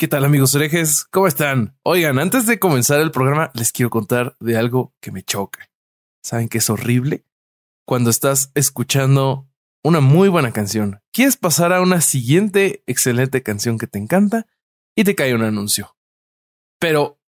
¿Qué tal amigos herejes? ¿Cómo están? Oigan, antes de comenzar el programa les quiero contar de algo que me choca. ¿Saben que es horrible? Cuando estás escuchando una muy buena canción, quieres pasar a una siguiente excelente canción que te encanta y te cae un anuncio. Pero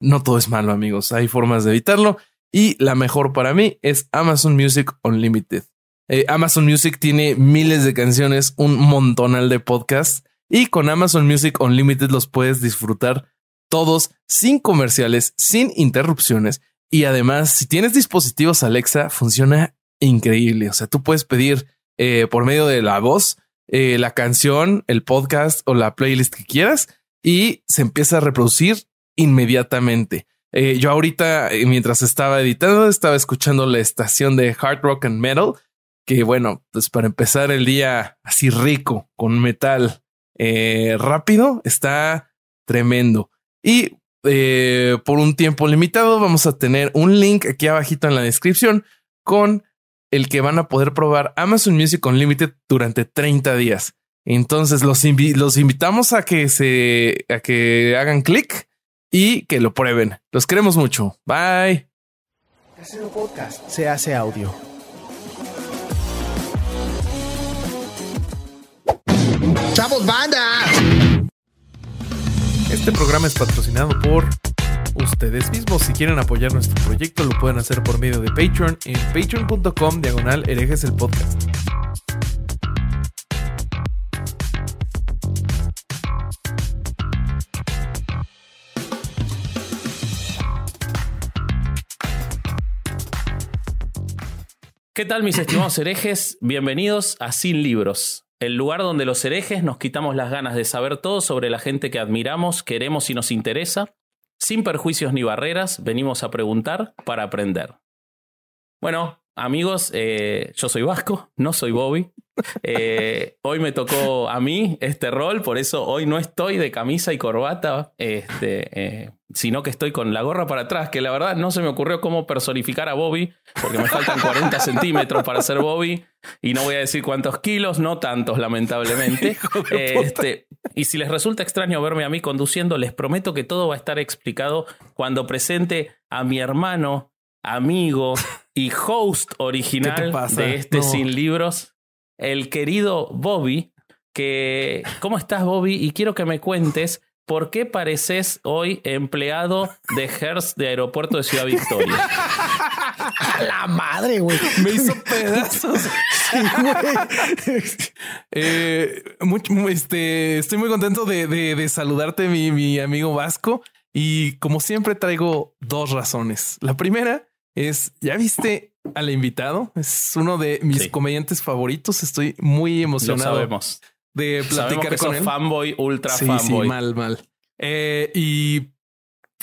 no todo es malo amigos, hay formas de evitarlo y la mejor para mí es Amazon Music Unlimited. Eh, Amazon Music tiene miles de canciones, un montonal de podcasts y con Amazon Music Unlimited los puedes disfrutar todos sin comerciales, sin interrupciones. Y además, si tienes dispositivos Alexa, funciona increíble. O sea, tú puedes pedir eh, por medio de la voz eh, la canción, el podcast o la playlist que quieras y se empieza a reproducir inmediatamente. Eh, yo ahorita, mientras estaba editando, estaba escuchando la estación de Hard Rock and Metal, que bueno, pues para empezar el día así rico con metal eh, rápido, está tremendo. Y eh, por un tiempo limitado vamos a tener un link aquí abajito en la descripción con el que van a poder probar Amazon Music Unlimited durante 30 días. Entonces los, invitamos a que se a que hagan clic y que lo prueben. Los queremos mucho. Bye. Podcast se hace audio. ¡Chavos, banda! Este programa es patrocinado por ustedes mismos. Si quieren apoyar nuestro proyecto, lo pueden hacer por medio de Patreon en patreon.com diagonal herejes el podcast. ¿Qué tal mis estimados herejes? Bienvenidos a Sin Libros, el lugar donde los herejes nos quitamos las ganas de saber todo sobre la gente que admiramos, queremos y nos interesa. Sin perjuicios ni barreras, venimos a preguntar para aprender. Bueno, amigos, eh, yo soy Vasco, no soy Bobby. Eh, hoy me tocó a mí este rol, por eso hoy no estoy de camisa y corbata, este, eh, sino que estoy con la gorra para atrás, que la verdad no se me ocurrió cómo personificar a Bobby, porque me faltan 40 centímetros para ser Bobby, y no voy a decir cuántos kilos, no tantos, lamentablemente. Este, y si les resulta extraño verme a mí conduciendo, les prometo que todo va a estar explicado cuando presente a mi hermano, amigo y host original de este Sin Libros, el querido Bobby, que, ¿cómo estás Bobby? Y quiero que me cuentes por qué pareces hoy empleado de Hertz de Aeropuerto de Ciudad Victoria. A la madre, güey. Me hizo pedazos. eh, este, estoy muy contento de, de, de saludarte, mi, mi amigo Vasco. Y como siempre traigo dos razones. La primera es, ¿ya viste al invitado? Es uno de mis sí. comediantes favoritos. Estoy muy emocionado. Lo sabemos. De platicar que con él. fanboy, ultra sí, fanboy. Sí, mal, mal. Eh, y,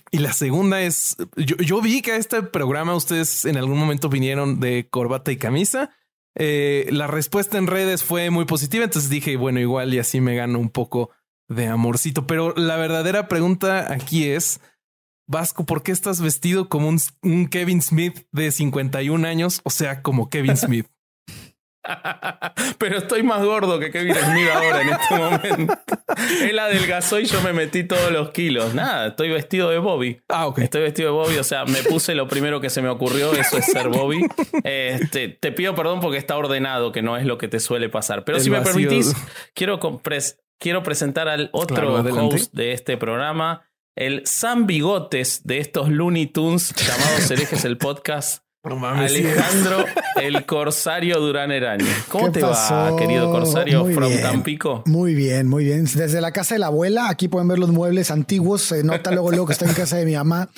y la segunda es, yo, yo, vi que a este programa ustedes en algún momento vinieron de corbata y camisa. Eh, la respuesta en redes fue muy positiva, entonces dije, bueno, igual y así me gano un poco de amorcito. Pero la verdadera pregunta aquí es, Vasco, ¿por qué estás vestido como un, un, Kevin Smith de 51 años? O sea, como Kevin Smith. Pero estoy más gordo que Kevin Smith ahora en este momento. Él adelgazó y yo me metí todos los kilos. Nada, estoy vestido de Bobby. Ah, ok. Estoy vestido de Bobby, o sea, me puse lo primero que se me ocurrió, eso es ser Bobby. Este, te pido perdón porque está ordenado, que no es lo que te suele pasar. Pero El si me permitís, quiero, quiero presentar al otro claro, host de este programa el Sam Bigotes de estos Looney Tunes llamados Herejes el Podcast. No mames, Alejandro, el Corsario Durán Eraño. ¿Cómo te pasó? va, querido Corsario muy from bien, Tampico? Muy bien, muy bien. Desde la casa de la abuela, aquí pueden ver los muebles antiguos. Se nota luego, luego que está en casa de mi mamá.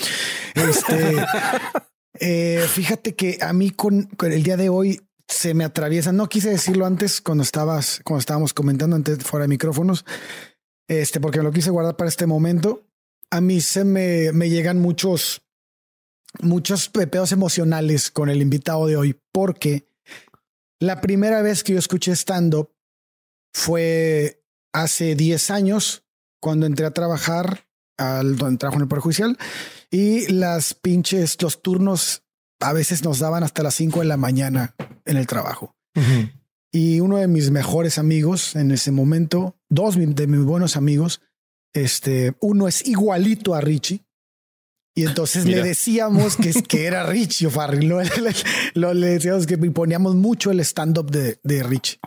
Este, eh, fíjate que a mí con, con, el día de hoy se me atraviesa. No quise decirlo antes cuando estabas, cuando estábamos comentando antes fuera de micrófonos, este, porque me lo quise guardar para este momento a mí se me, me llegan muchos, muchos pedos emocionales con el invitado de hoy, porque la primera vez que yo escuché stand-up fue hace 10 años, cuando entré a trabajar al donde trabajo en el Poder Judicial, y las pinches, los turnos a veces nos daban hasta las 5 de la mañana en el trabajo. Uh -huh. Y uno de mis mejores amigos en ese momento, dos de mis buenos amigos, Este, uno es igualito a Richie. Y entonces le decíamos que, que era Richie O'Farrell. Lo, lo, le decíamos que poníamos mucho el stand-up de, de Richie.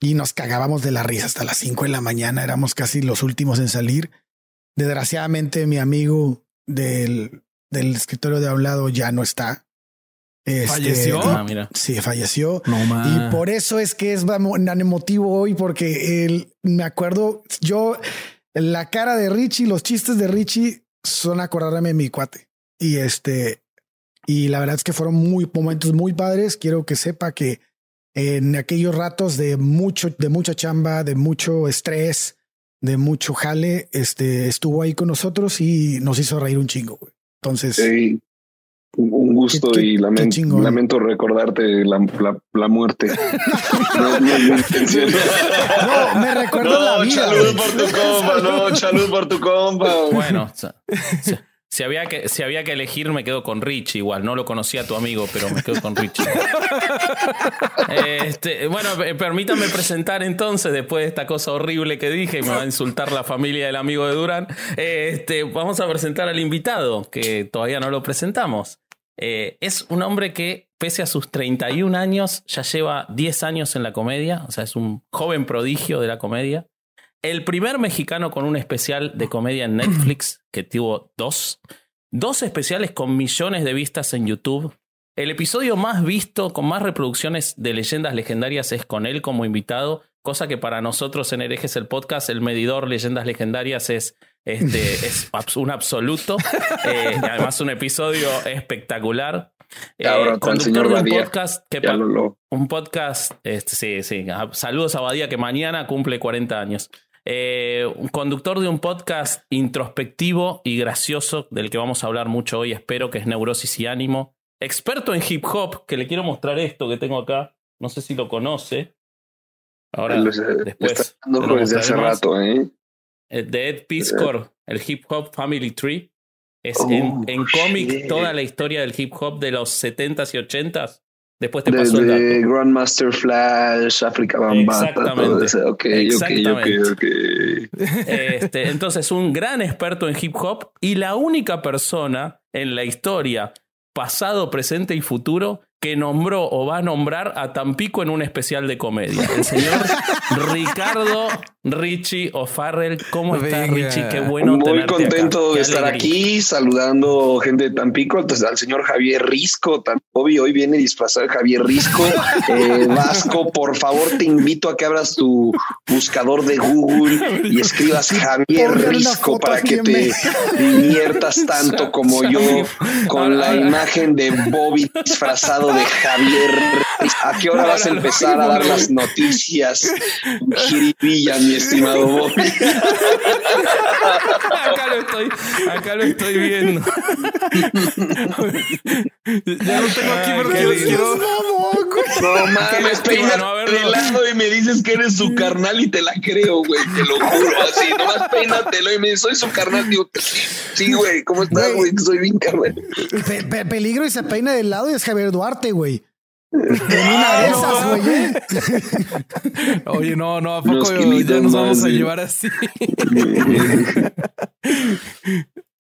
Y nos cagábamos de la risa hasta las 5 de la mañana. Éramos casi los últimos en salir. Desgraciadamente, mi amigo del, del escritorio de hablado ya no está. Este, ¿Falleció? Ah, sí, falleció. y por eso es que es tan emotivo hoy, porque él, me acuerdo, yo, la cara de Richie, los chistes de Richie son acordarme de mi cuate. Y este, y la verdad es que fueron muy momentos muy padres. Quiero que sepa que en aquellos ratos de mucho, de mucha chamba, de mucho estrés, de mucho jale, este estuvo ahí con nosotros y nos hizo reír un chingo. Entonces, un gusto y lamento, lamento recordarte la, la, muerte. no, no, me recuerdo la vida. Salud por tu compa, no, salud por tu compa. Bueno, si había, que, si había que elegir, me quedo con Rich igual. No lo conocía tu amigo, pero me quedo con Rich. este, bueno, permítanme presentar entonces, después de esta cosa horrible que dije, me va a insultar la familia del amigo de Durán. Este, vamos a presentar al invitado, que todavía no lo presentamos. Eh, es un hombre que, pese a sus 31 años, ya lleva 10 años en la comedia, o sea, es un joven prodigio de la comedia. El primer mexicano con un especial de comedia en Netflix, que tuvo dos. Dos especiales con millones de vistas en YouTube. El episodio más visto, con más reproducciones de leyendas legendarias, es con él como invitado, cosa que para nosotros en Herejes el podcast, el medidor leyendas legendarias es, este, es un absoluto. Eh, además, un episodio espectacular. Eh, conductor de un podcast que un podcast, este, sí, sí. Saludos a Badía que mañana cumple 40 años. Eh, un conductor de un podcast introspectivo y gracioso del que vamos a hablar mucho hoy, espero que es Neurosis y Ánimo. Experto en hip hop, que le quiero mostrar esto que tengo acá. No sé si lo conoce. Ahora, después. desde hace rato, ¿eh? eh de Ed Piscor, el hip hop Family Tree. Es en, en cómic toda la historia del hip hop de los 70s y 80s. Después te pasó de, el Grandmaster Flash, Africa Bambata. Exactamente. Todo Okay, Exactamente. Okay, este, entonces, un gran experto en hip hop y la única persona en la historia, pasado, presente y futuro, que nombró o va a nombrar a Tampico en un especial de comedia. El señor Ricardo Richie O'Farrell. ¿Cómo estás, Richie? Qué bueno Muy contento de estar aquí, saludando gente de Tampico, entonces, al señor Javier Risco, tan obvio, hoy viene disfrazado de Javier Risco. Eh, Vasco, por favor, te invito a que abras tu buscador de Google y escribas Javier Risco para que te diviertas tanto como yo con la imagen de Bobby disfrazado de Javier. ¿A qué hora vas a empezar a dar las noticias? Jiribilla, mi estimado Bobby. Acá lo estoy, acá lo estoy viendo. ya lo tengo aquí porque lo quiero. No mames, peina de lado y me dices que eres su carnal y te la creo, güey. Te lo juro, así. Nomás peínatelo y me dices, soy su carnal. Digo, sí, sí, güey. ¿Cómo estás, güey? Soy bien carnal. peligro y se peina de lado y es Javier Duarte, güey. En una de esas, güey. ¿eh? Oye, no, no, ¿a poco ya nos vamos a llevar así?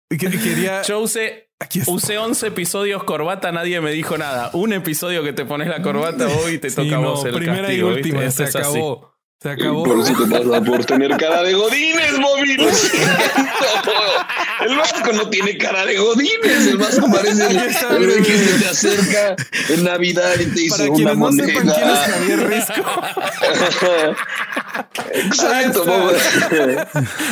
Quería. Yo usé, usé 11 episodios corbata, nadie me dijo nada. Un episodio que te pones la corbata hoy y te toca a vos el primera castigo, y última, se acabó. Se acabó. Por eso te pasa por tener cara de godines, Bobby. El Vasco no tiene cara de godines. El Vasco parece el, el que se te acerca en Navidad y te dice una moneda. No sepan quién es Javier Risco. Exacto,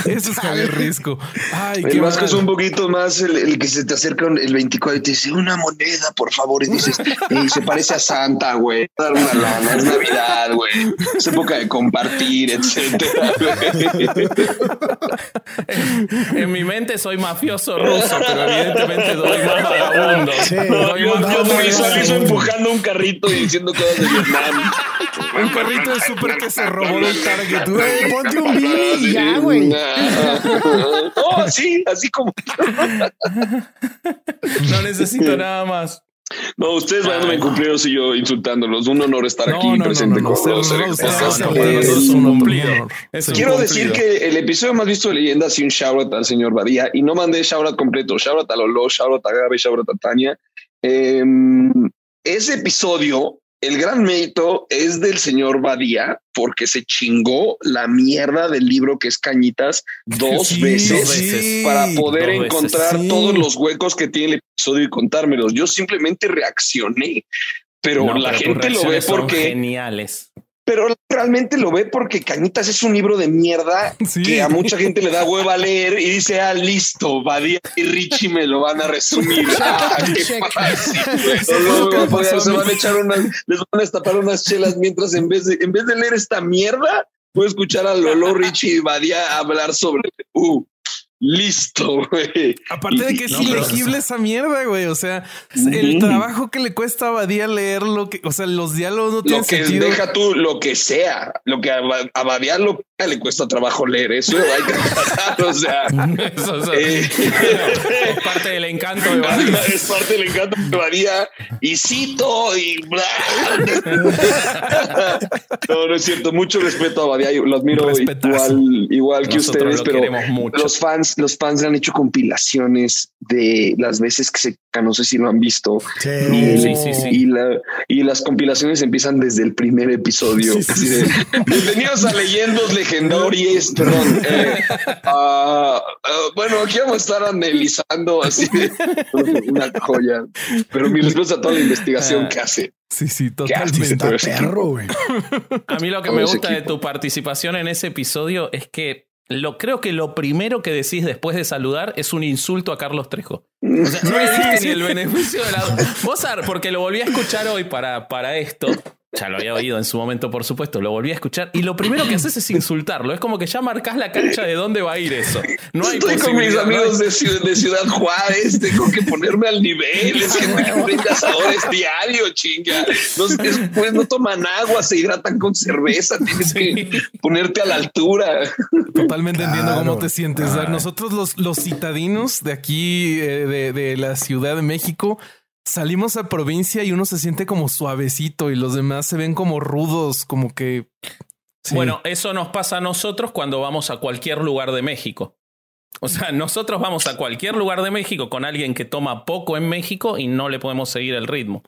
Eso es Javier Risco. Ay, el Vasco es un poquito más el, el, que se te acerca el 24 y te dice una moneda, por favor. Y dices, y se parece a Santa, güey. Dar una lana, es Navidad, güey. Es época de comprar partir, etcétera. en, mi mente soy mafioso ruso, pero evidentemente doy más vagabundo. Sí, doy yo, más yo empujando un carrito y diciendo cosas de Vietnam. un carrito de súper que se robó del Target. Güey, ponte un beanie y ya, güey. oh, sí, así como. no necesito nada más. No, ustedes van a cumplir y yo insultándolos. Un honor estar aquí presente con Quiero decir que el episodio más visto de leyenda ha sido un shoutout al señor Badía. Y no mandé shoutout completo. Shoutout a Lolo, shoutout a Gaby, shoutout a Tania. Em, ese episodio el gran mérito es del señor Badía porque se chingó la mierda del libro que es Cañitas dos, veces, para poder encontrar todos los huecos que tiene el episodio y contármelos. Yo simplemente reaccioné, pero la gente lo ve porque geniales pero realmente lo ve porque Cañitas es un libro de mierda que a mucha gente le da hueva a leer y dice, ah, listo, Badía y Richie me lo van a resumir. ah, qué fácil. se van a echar unas, les van a destapar unas chelas mientras en vez de, en vez de leer esta mierda, puedo escuchar a Lolo, Richie y Badía hablar sobre, uh, Listo, güey. Aparte de que es ilegible esa mierda, güey. O sea, el trabajo que le cuesta a Badía leer lo que, o sea, los diálogos no tienen sentido. Lo que deja tú, lo que sea, lo que a, a Badía lo le cuesta trabajo leer eso. Hay que o sea, eso, eh, es parte del encanto de Badía. Es parte del encanto de Badía. Y cito y bla. no, no es cierto. Mucho respeto a Badía. Lo admiro igual, igual que ustedes, pero los fans, los fans han hecho compilaciones de las veces que se no sé si lo han visto. y, sí, sí, y, la, y, las compilaciones empiezan desde el primer episodio. Bienvenidos a Leyendos Legendarias, perdón. Eh, uh, uh, bueno, aquí vamos a estar analizando así una joya, pero mi respuesta a toda la investigación que hace. Sí, sí, totalmente. Perro, a mí lo que me gusta de tu participación en ese episodio es que lo, creo que lo primero que decís después de saludar es un insulto a Carlos Trejo. O sea, no le ni el beneficio de la. Mozart, porque lo volví a escuchar hoy para, para esto. Ya lo había oído en su momento, por supuesto, lo volví a escuchar y lo primero que haces es insultarlo. Es como que ya marcas la cancha de dónde va a ir eso. No hay Estoy con mis amigos de, Ciudad, Juárez, tengo que ponerme al nivel. Es que me asadores diario, chinga. después no toman agua, se hidratan con cerveza, tienes que ponerte a la altura. Totalmente entiendo cómo te sientes. Nosotros los, los citadinos de aquí, eh, de, de la Ciudad de México, salimos a provincia y uno se siente como suavecito y los demás se ven como rudos, como que... Bueno, eso nos pasa a nosotros cuando vamos a cualquier lugar de México. O sea, nosotros vamos a cualquier lugar de México con alguien que toma poco en México y no le podemos seguir el ritmo.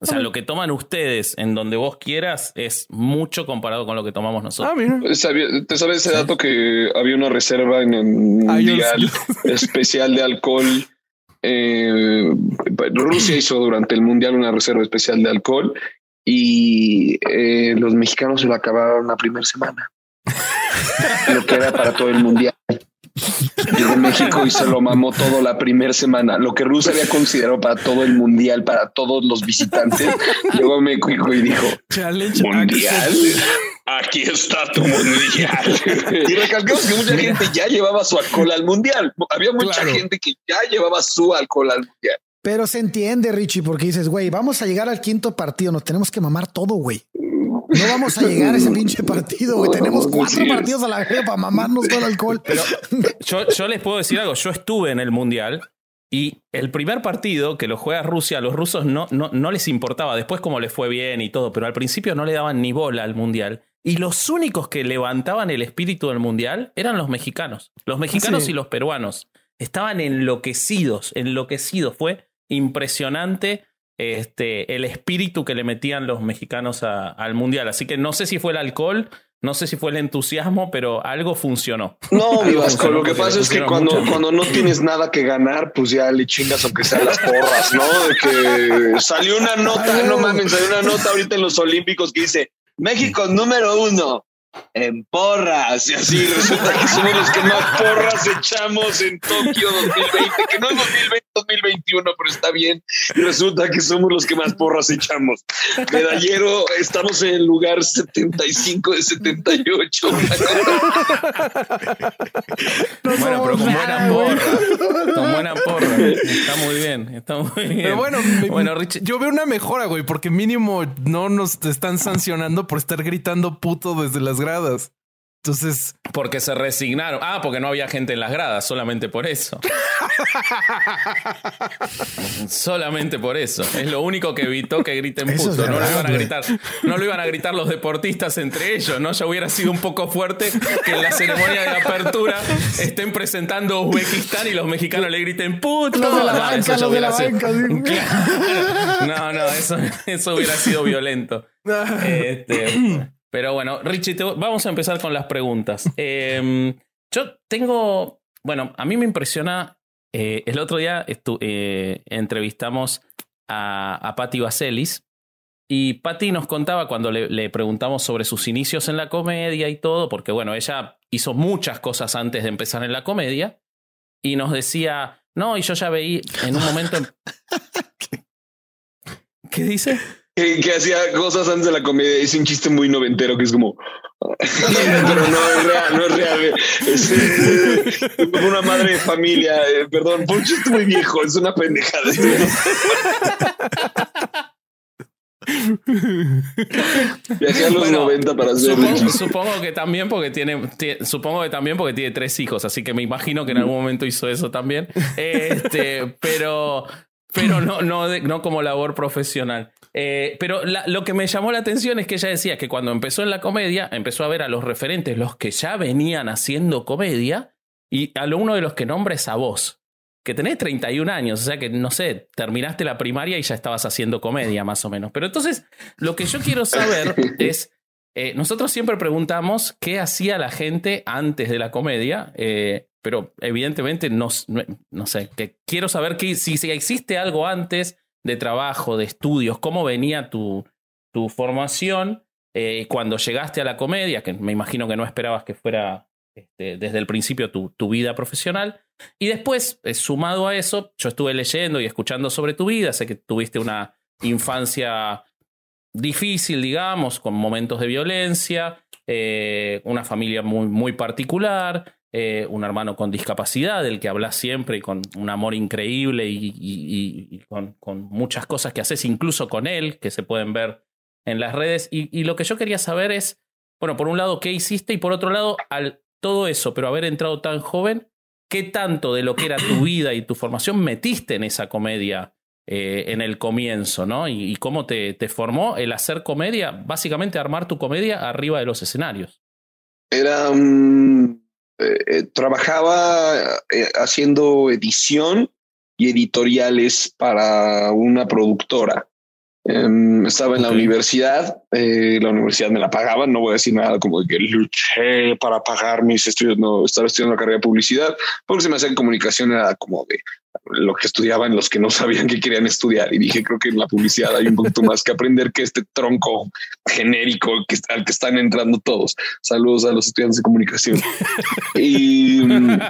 O sea, lo que toman ustedes en donde vos quieras es mucho comparado con lo que tomamos nosotros. Ah, ¿Te sabes ese dato que había una reserva en el Mundial especial de alcohol eh, Rusia hizo durante el Mundial una reserva especial de alcohol y eh, los mexicanos se lo acabaron la primera semana. lo que era para todo el Mundial. De México y se lo mamó todo la primera semana. Lo que Rusia había considerado para todo el mundial, para todos los visitantes, llegó México y dijo: Mundial aquí está tu mundial. y recalcamos que mucha gente ya llevaba su alcohol al mundial. Había mucha gente que ya llevaba su alcohol al mundial. Pero se entiende, Richie, porque dices, güey, vamos a llegar al quinto partido, nos tenemos que mamar todo, güey. No vamos a llegar a ese pinche partido, güey. Tenemos cuatro partidos a la vez para mamarnos todo el alcohol. Pero yo, yo les puedo decir algo. Yo estuve en el mundial y el primer partido que lo juega Rusia, a los rusos no, no, no les importaba. Después, como les fue bien y todo, pero al principio no le daban ni bola al mundial. Y los únicos que levantaban el espíritu del mundial eran los mexicanos. Los mexicanos y los peruanos. Estaban enloquecidos, enloquecidos. Fue impresionante este, el espíritu que le metían los mexicanos al mundial. Así que no sé si fue el alcohol, no sé si fue el entusiasmo, pero algo funcionó. No, mi Vasco, lo que pasa es que cuando, cuando no tienes nada que ganar, pues ya le chingas aunque sean las porras, ¿no? De que salió una nota, no mames, salió una nota ahorita en los Olímpicos que dice México número uno en porras y así resulta que somos los que más porras echamos en Tokio 2020, que no es 2020, 2021, pero está bien. Y resulta que somos los que más porras echamos. Medallero, estamos en el lugar 75 de 78. bueno, pero con buena porra. Con buena porra. Está muy bien. Está muy bien. Pero bueno, bueno yo veo una mejora, güey, porque mínimo no nos están sancionando por estar gritando puto desde las gradas. Entonces. Porque se resignaron. Ah, porque no había gente en las gradas, solamente por eso. solamente por eso. Es lo único que evitó que griten puto. no lo iban a gritar. No lo iban a gritar los deportistas entre ellos, ¿no? Ya hubiera sido un poco fuerte que en la ceremonia de apertura estén presentando Uzbekistán y los mexicanos le griten puto. De la banca, los de la banca. No, no, eso, eso hubiera sido violento. Este, pero bueno, Richie, vamos a empezar con las preguntas. Em, yo tengo, bueno, a mí me impresiona, eh, el otro día eh, entrevistamos a, a Patti Vaselis y Patti nos contaba cuando le, le, preguntamos sobre sus inicios en la comedia y todo, porque bueno, ella hizo muchas cosas antes de empezar en la comedia y nos decía, no, y yo ya veí en un momento... ¿Qué dice? Que, hacía cosas antes de la comedia. Es un chiste muy noventero que es como. Pero no es real, no es real. Es, una madre de familia. Eh, perdón, fue un chiste muy viejo. Es una pendejada. Viajé a los 90 para hacer supongo, supongo, que también porque tiene, supongo que también porque tiene tres hijos, así que me imagino que en algún momento hizo eso también. Este, pero pero no, no, no como labor profesional. Eh, pero lo que me llamó la atención es que ella decía que cuando empezó en la comedia, empezó a ver a los referentes, los que ya venían haciendo comedia, y a uno de los que nombra es a vos, que tenés 31 años, o sea que, no sé, terminaste la primaria y ya estabas haciendo comedia, más o menos. Pero entonces, lo que yo quiero saber es, eh, nosotros siempre preguntamos qué hacía la gente antes de la comedia, eh, pero evidentemente no, no, sé, que quiero saber que, si, si existe algo antes de trabajo, de estudios, cómo venía tu, tu formación eh, cuando llegaste a la comedia, que me imagino que no esperabas que fuera este, desde el principio tu, tu, vida profesional. Y después, eh, sumado a eso, yo estuve leyendo y escuchando sobre tu vida, sé que tuviste una infancia difícil, digamos, con momentos de violencia, eh, una familia muy, muy particular, eh, un hermano con discapacidad, del que hablas siempre y con un amor increíble y, con, muchas cosas que haces incluso con él, que se pueden ver en las redes. Y, lo que yo quería saber es, bueno, por un lado, ¿qué hiciste? Y por otro lado, al todo eso, pero haber entrado tan joven, ¿qué tanto de lo que era tu vida y tu formación metiste en esa comedia eh, en el comienzo, ¿no? Y, cómo te, te formó el hacer comedia, básicamente armar tu comedia arriba de los escenarios. Era eh, eh, trabajaba eh, haciendo edición y editoriales para una productora. Em, estaba en la universidad, la universidad me la pagaba, no voy a decir nada como de que luché para pagar mis estudios, no, estaba estudiando la carrera de publicidad, porque se me hacía en comunicación era como de lo que estudiaban los que no sabían que querían estudiar. Y dije, creo que en la publicidad hay un poquito más que aprender que este tronco genérico al que están entrando todos. Saludos a los estudiantes de comunicación. y mm,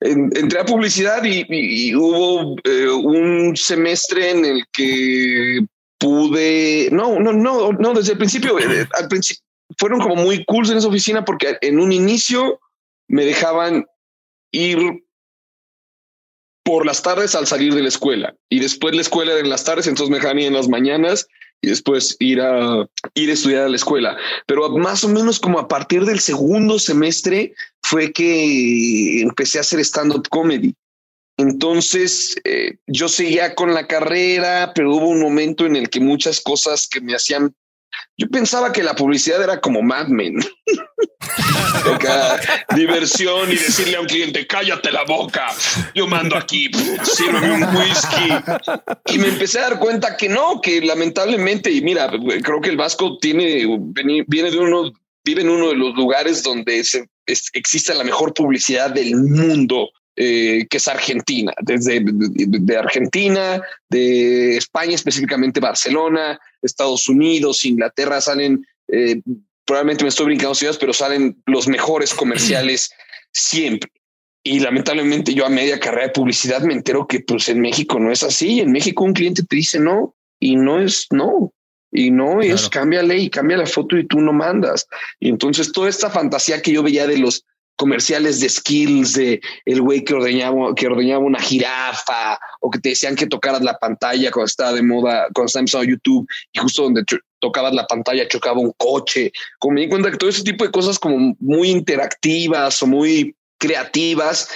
entré a publicidad y, hubo eh, un semestre en el que pude, no, no, no, no, desde el principio, eh, al principio fueron como muy cool en esa oficina porque en un inicio me dejaban ir por las tardes al salir de la escuela y después la escuela en las tardes, entonces me dejaban ir en las mañanas y después ir a ir a estudiar a la escuela. Pero más o menos como a partir del segundo semestre fue que empecé a hacer stand-up comedy. Entonces eh, yo seguía con la carrera, pero hubo un momento en el que muchas cosas que me hacían yo pensaba que la publicidad era como Mad Men. diversión y decirle a un cliente, cállate la boca, yo mando aquí, sírveme un whisky. Y me empecé a dar cuenta que no, que lamentablemente, y mira, creo que el Vasco tiene, viene de uno, vive en uno de los lugares donde existe la mejor publicidad del mundo. Eh, que es Argentina, desde de Argentina, de España, específicamente Barcelona, Estados Unidos, Inglaterra, salen, eh, probablemente me estoy brincando ciudades, pero salen los mejores comerciales siempre. Y lamentablemente yo a media carrera de publicidad me entero que pues en México no es así. En México un cliente te dice no y no es no. Y no es cambia ley, cambia la foto y tú no mandas. Y entonces toda esta fantasía que yo veía de los comerciales de skills de el güey que ordeñaba, que ordeñaba una jirafa o que te decían que tocaras la pantalla cuando estaba de moda, cuando estaba empezando YouTube y justo donde tocabas la pantalla, chocaba un coche. Como me di cuenta que todo ese tipo de cosas como muy interactivas o muy creativas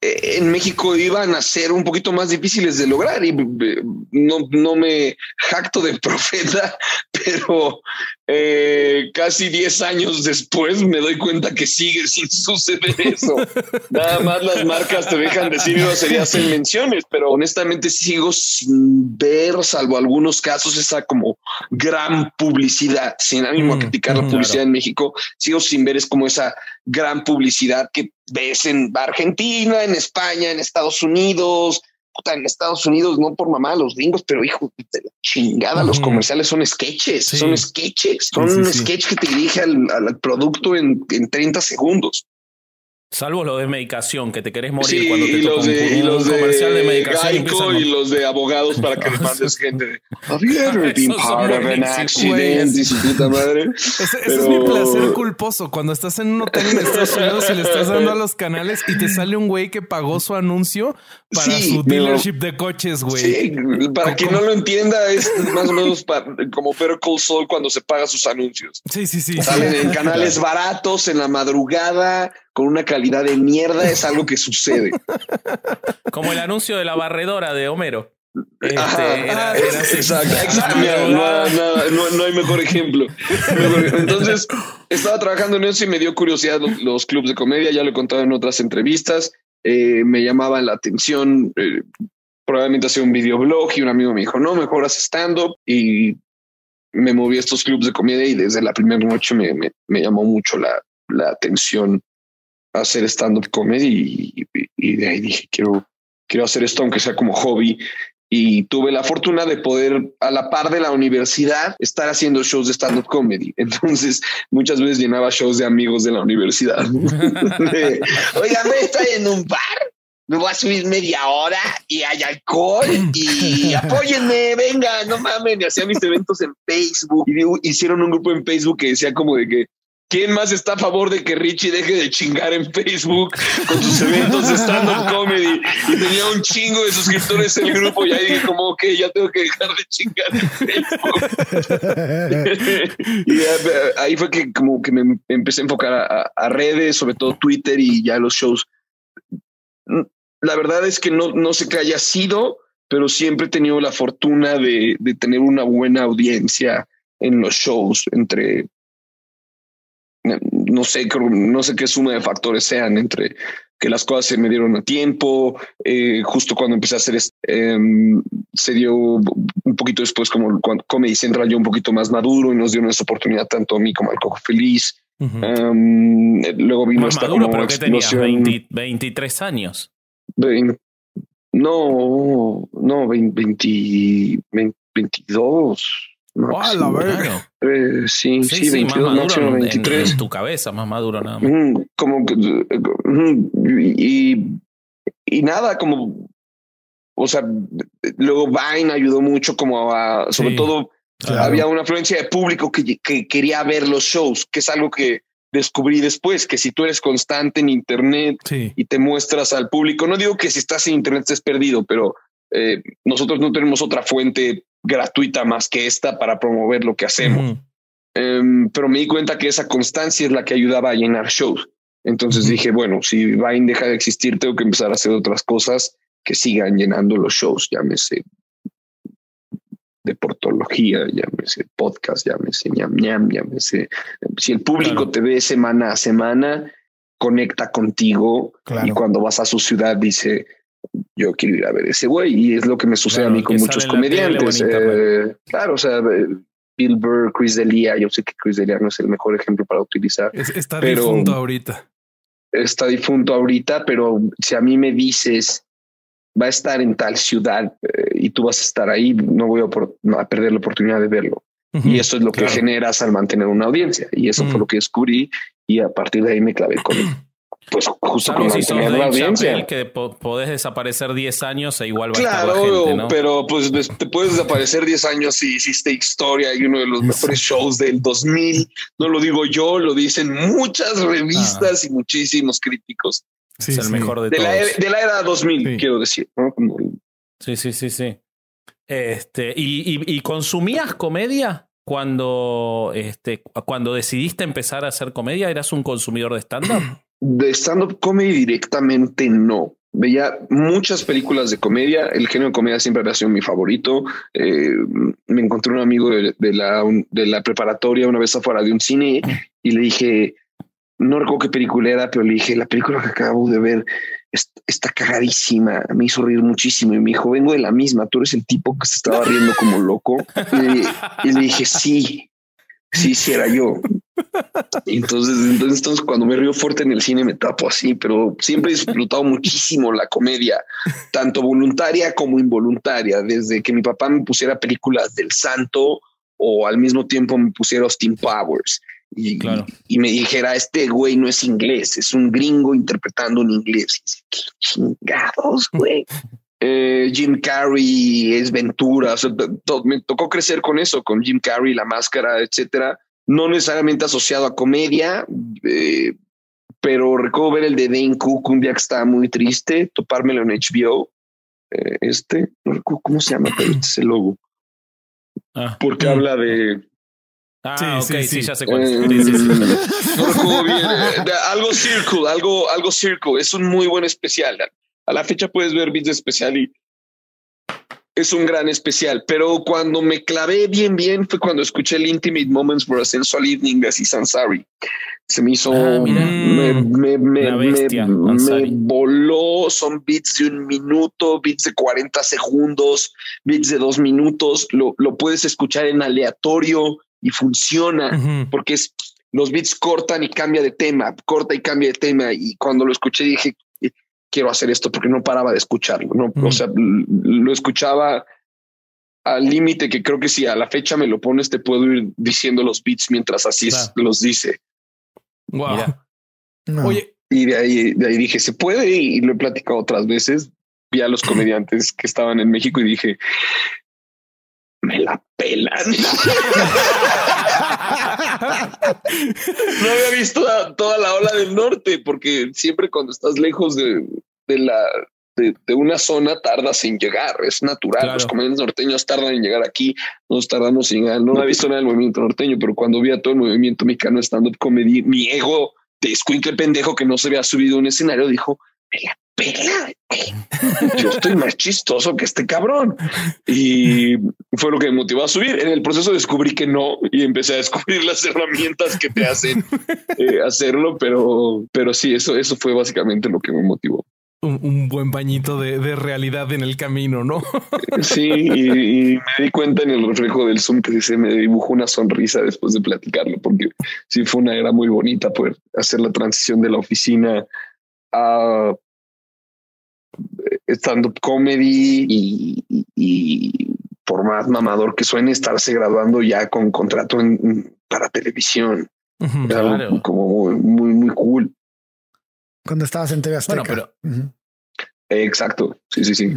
eh, en México iban a ser un poquito más difíciles de lograr y eh, no, no me jacto de profeta, pero eh, casi 10 años después me doy cuenta que sigue sin suceder eso. Nada más las marcas te dejan decir sería hacer menciones, pero honestamente sigo sin ver, salvo algunos casos, esa como gran publicidad, sin ánimo a mm, criticar la mm, publicidad en México, sigo sin ver es como esa gran publicidad que ves en Argentina, en España, en Estados Unidos, en Estados Unidos, no por mamá, los gringos, pero hijo de chingada, los comerciales son sketches, son sketches, son un sketch que te dirige al, al producto en, en 30 segundos. Salvo lo de medicación, que te querés morir cuando te toca un, los comercial de, medicación. y, los de abogados para que demandes gente. Have you ever been part of an accident? madre. Ese, es mi placer culposo. Cuando estás en un hotel en Estados Unidos y le estás dando a los canales y te sale un güey que pagó su anuncio para su dealership de coches, güey. Sí, para quien no lo entienda, es más o menos como Better Call Saul cuando se paga sus anuncios. Sí, sí, sí. Salen en canales baratos, en la madrugada con una calidad de mierda es algo que sucede. Como el anuncio de la barredora de Homero. Este, exacto, No, hay mejor ejemplo. Entonces, estaba trabajando en eso y me dio curiosidad los, clubes de comedia. Ya lo he contado en otras entrevistas. Eh, me llamaban la atención. Eh, probablemente hacía un videoblog y un amigo me dijo, no, mejor haz stand-up. Y me moví a estos clubes de comedia y desde la primera noche me, me, llamó mucho la, la atención hacer stand-up comedy y, de ahí dije, quiero, quiero hacer esto aunque sea como hobby. Y tuve la fortuna de poder, a la par de la universidad, estar haciendo shows de stand-up comedy. Entonces, muchas veces llenaba shows de amigos de la universidad. Oiga, me estoy en un bar me voy a subir media hora y hay alcohol y apóyenme, venga, no mames. Y hacía mis eventos en Facebook y hicieron un grupo en Facebook que decía como de que ¿Quién más está a favor de que Richie deje de chingar en Facebook con sus eventos de stand-up comedy? Y tenía un chingo de suscriptores en el grupo y ahí dije como, ok, ya tengo que dejar de chingar en Facebook. y ahí fue que como que me empecé a enfocar a, redes, sobre todo Twitter y ya los shows. La verdad es que no, no sé qué haya sido, pero siempre he tenido la fortuna de, de tener una buena audiencia en los shows entre no sé, no sé qué suma de factores sean entre que las cosas se me dieron a tiempo, eh, justo cuando empecé a hacer, em, se dio un poquito después como cuando Comedy Central yo un poquito más maduro y nos dio una oportunidad tanto a mí como al Cojo Feliz. Em, luego vino esta maduro, como explosión. 23 años. no, no, 20, 22. ¡Ah, la verga! Eh, sí, sí, sí, 22, máximo 23. En, tu cabeza, más maduro nada más. Mm, como y, y nada, como o sea, luego Vine ayudó mucho como a, sobre todo había una afluencia de público que, que, quería ver los shows, que es algo que descubrí después, que si tú eres constante en Internet y te muestras al público, no digo que si estás en Internet estés perdido, pero eh, nosotros no tenemos otra fuente gratuita más que esta para promover lo que hacemos. Em, pero me di cuenta que esa constancia es la que ayudaba a llenar shows. Entonces dije, bueno, si Vine deja de existir, tengo que empezar a hacer otras cosas que sigan llenando los shows, llámese deportología, llámese podcast, llámese ñam ñam, llámese. Si el público te ve semana a semana, conecta contigo y cuando vas a su ciudad dice, yo quiero ir a ver ese güey y es lo que me sucede a mí con muchos comediantes. Eh, claro, o sea, Bill Burr, Chris D'Elia, yo sé que Chris D'Elia no es el mejor ejemplo para utilizar. está difunto ahorita. Está difunto ahorita, pero si a mí me dices va a estar en tal ciudad eh, y tú vas a estar ahí, no voy a, perder la oportunidad de verlo. y eso es lo que generas al mantener una audiencia. Y eso fue lo que descubrí y a partir de ahí me clavé con él. Pues justo como si mantener la audiencia. que podés desaparecer 10 años e igual va claro, a estar la gente, pero pues te puedes desaparecer 10 años si hiciste historia y uno de los mejores shows del 2000. No lo digo yo, lo dicen muchas revistas y muchísimos críticos. es el mejor de, de todos. La, e, de la era 2000, quiero decir. Sí, sí, sí, sí. Este, ¿y, y, y consumías comedia cuando, este, cuando decidiste empezar a hacer comedia, eras un consumidor de stand-up? De stand-up comedy directamente no. Veía muchas películas de comedia. El género de comedia siempre ha sido mi favorito. Eh, me encontré un amigo de, la, de la preparatoria una vez afuera de un cine y le dije, no recuerdo qué película era, pero le dije, la película que acabo de ver está cagadísima, me hizo reír muchísimo y me dijo, vengo de la misma, tú eres el tipo que se estaba riendo como loco. Y, le dije, sí, sí, sí era yo. entonces, entonces, entonces, cuando me río fuerte en el cine me tapo así, pero siempre he disfrutado muchísimo la comedia, tanto voluntaria como involuntaria, desde que mi papá me pusiera películas del santo o al mismo tiempo me pusiera Austin Powers y, y, me dijera, este güey no es inglés, es un gringo interpretando un inglés. ¿Qué chingados, güey? Eh, Jim Carrey es Ventura. me tocó crecer con eso, con Jim Carrey, la máscara, etcétera. No necesariamente asociado a comedia, eh, pero recuerdo ver el de Dane Cook un día que estaba muy triste, topármelo en HBO. Eh, este, no recuerdo cómo se llama, pero este es el logo. Ah. Porque habla de Ah, sí, ok, sí, ya sé cuál es. no bien. algo Circle, algo, algo Circle. Es un muy buen especial. A la fecha puedes ver bits de especial y es un gran especial. Pero cuando me clavé bien, bien fue cuando escuché el Intimate Moments for a Sensual Evening de Aziz Ansari. Se me hizo, ah, me, me, me, me, voló. Son beats de un minuto, beats de 40 segundos, beats de dos minutos. Lo, lo puedes escuchar en aleatorio y funciona porque es, los beats cortan y cambia de tema, corta y cambia de tema. Y cuando lo escuché dije, quiero hacer esto porque no paraba de escucharlo. No, o sea, lo escuchaba al límite que creo que si a la fecha me lo pones, te puedo ir diciendo los beats mientras así los dice. Wow. Oye, y de ahí, de ahí dije, se puede y lo he platicado otras veces. Vi a los comediantes que estaban en México y dije, me la pelan. no había visto toda la ola del norte, porque siempre cuando estás lejos de, la de, una zona tardas en llegar, es natural. Los comediantes norteños tardan en llegar aquí, nos tardamos en llegar. No había visto nada del movimiento norteño, pero cuando vi a todo el movimiento mexicano stand-up comedy, mi ego de escuincle pendejo que no se había subido a un escenario dijo: Me la yo estoy más chistoso que este cabrón. Y fue lo que me motivó a subir. En el proceso descubrí que no y empecé a descubrir las herramientas que te hacen eh, hacerlo, pero, pero sí, eso, eso fue básicamente lo que me motivó. Un, buen bañito de, realidad en el camino, ¿no? sí, y, me di cuenta en el reflejo del Zoom que se me dibujó una sonrisa después de platicarlo, porque sí fue una era muy bonita poder hacer la transición de la oficina a stand-up comedy y, por más mamador que suene, estarse graduando ya con contrato para televisión. como muy, muy, cool. Cuando estabas en TV Azteca. pero... Exacto. Sí, sí, sí.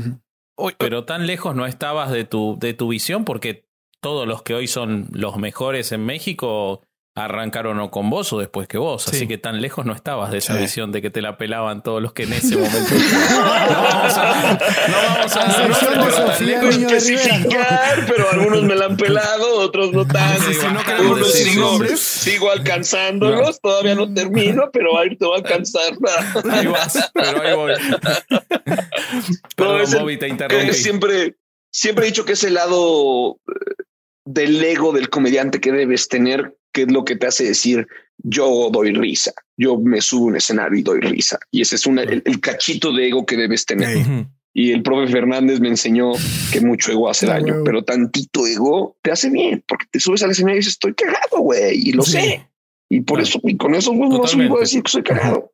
Pero tan lejos no estabas de tu, de tu visión porque todos los que hoy son los mejores en México arrancaron o con vos o después que vos. Así que tan lejos no estabas de esa visión de que te la pelaban todos los que en ese momento. no vamos a. No vamos a. No especificar, pero algunos me la han pelado, otros no tan. si no queremos sigo, sigo alcanzándolos, todavía no termino, pero ahí te voy a alcanzar. ahí vas, pero ahí voy. Perdón, Bobby, te interrumpí. Siempre, siempre he dicho que es el lado eh, del ego del comediante que debes tener ¿Qué es lo que te hace decir yo doy risa, yo me subo a un escenario y doy risa. Y ese es el, cachito de ego que debes tener. Y el profe Fernández me enseñó que mucho ego hace daño, pero tantito ego te hace bien, porque te subes al escenario y dices, estoy cagado, güey, y lo sé. Y por eso, y con eso no voy a decir que soy cagado.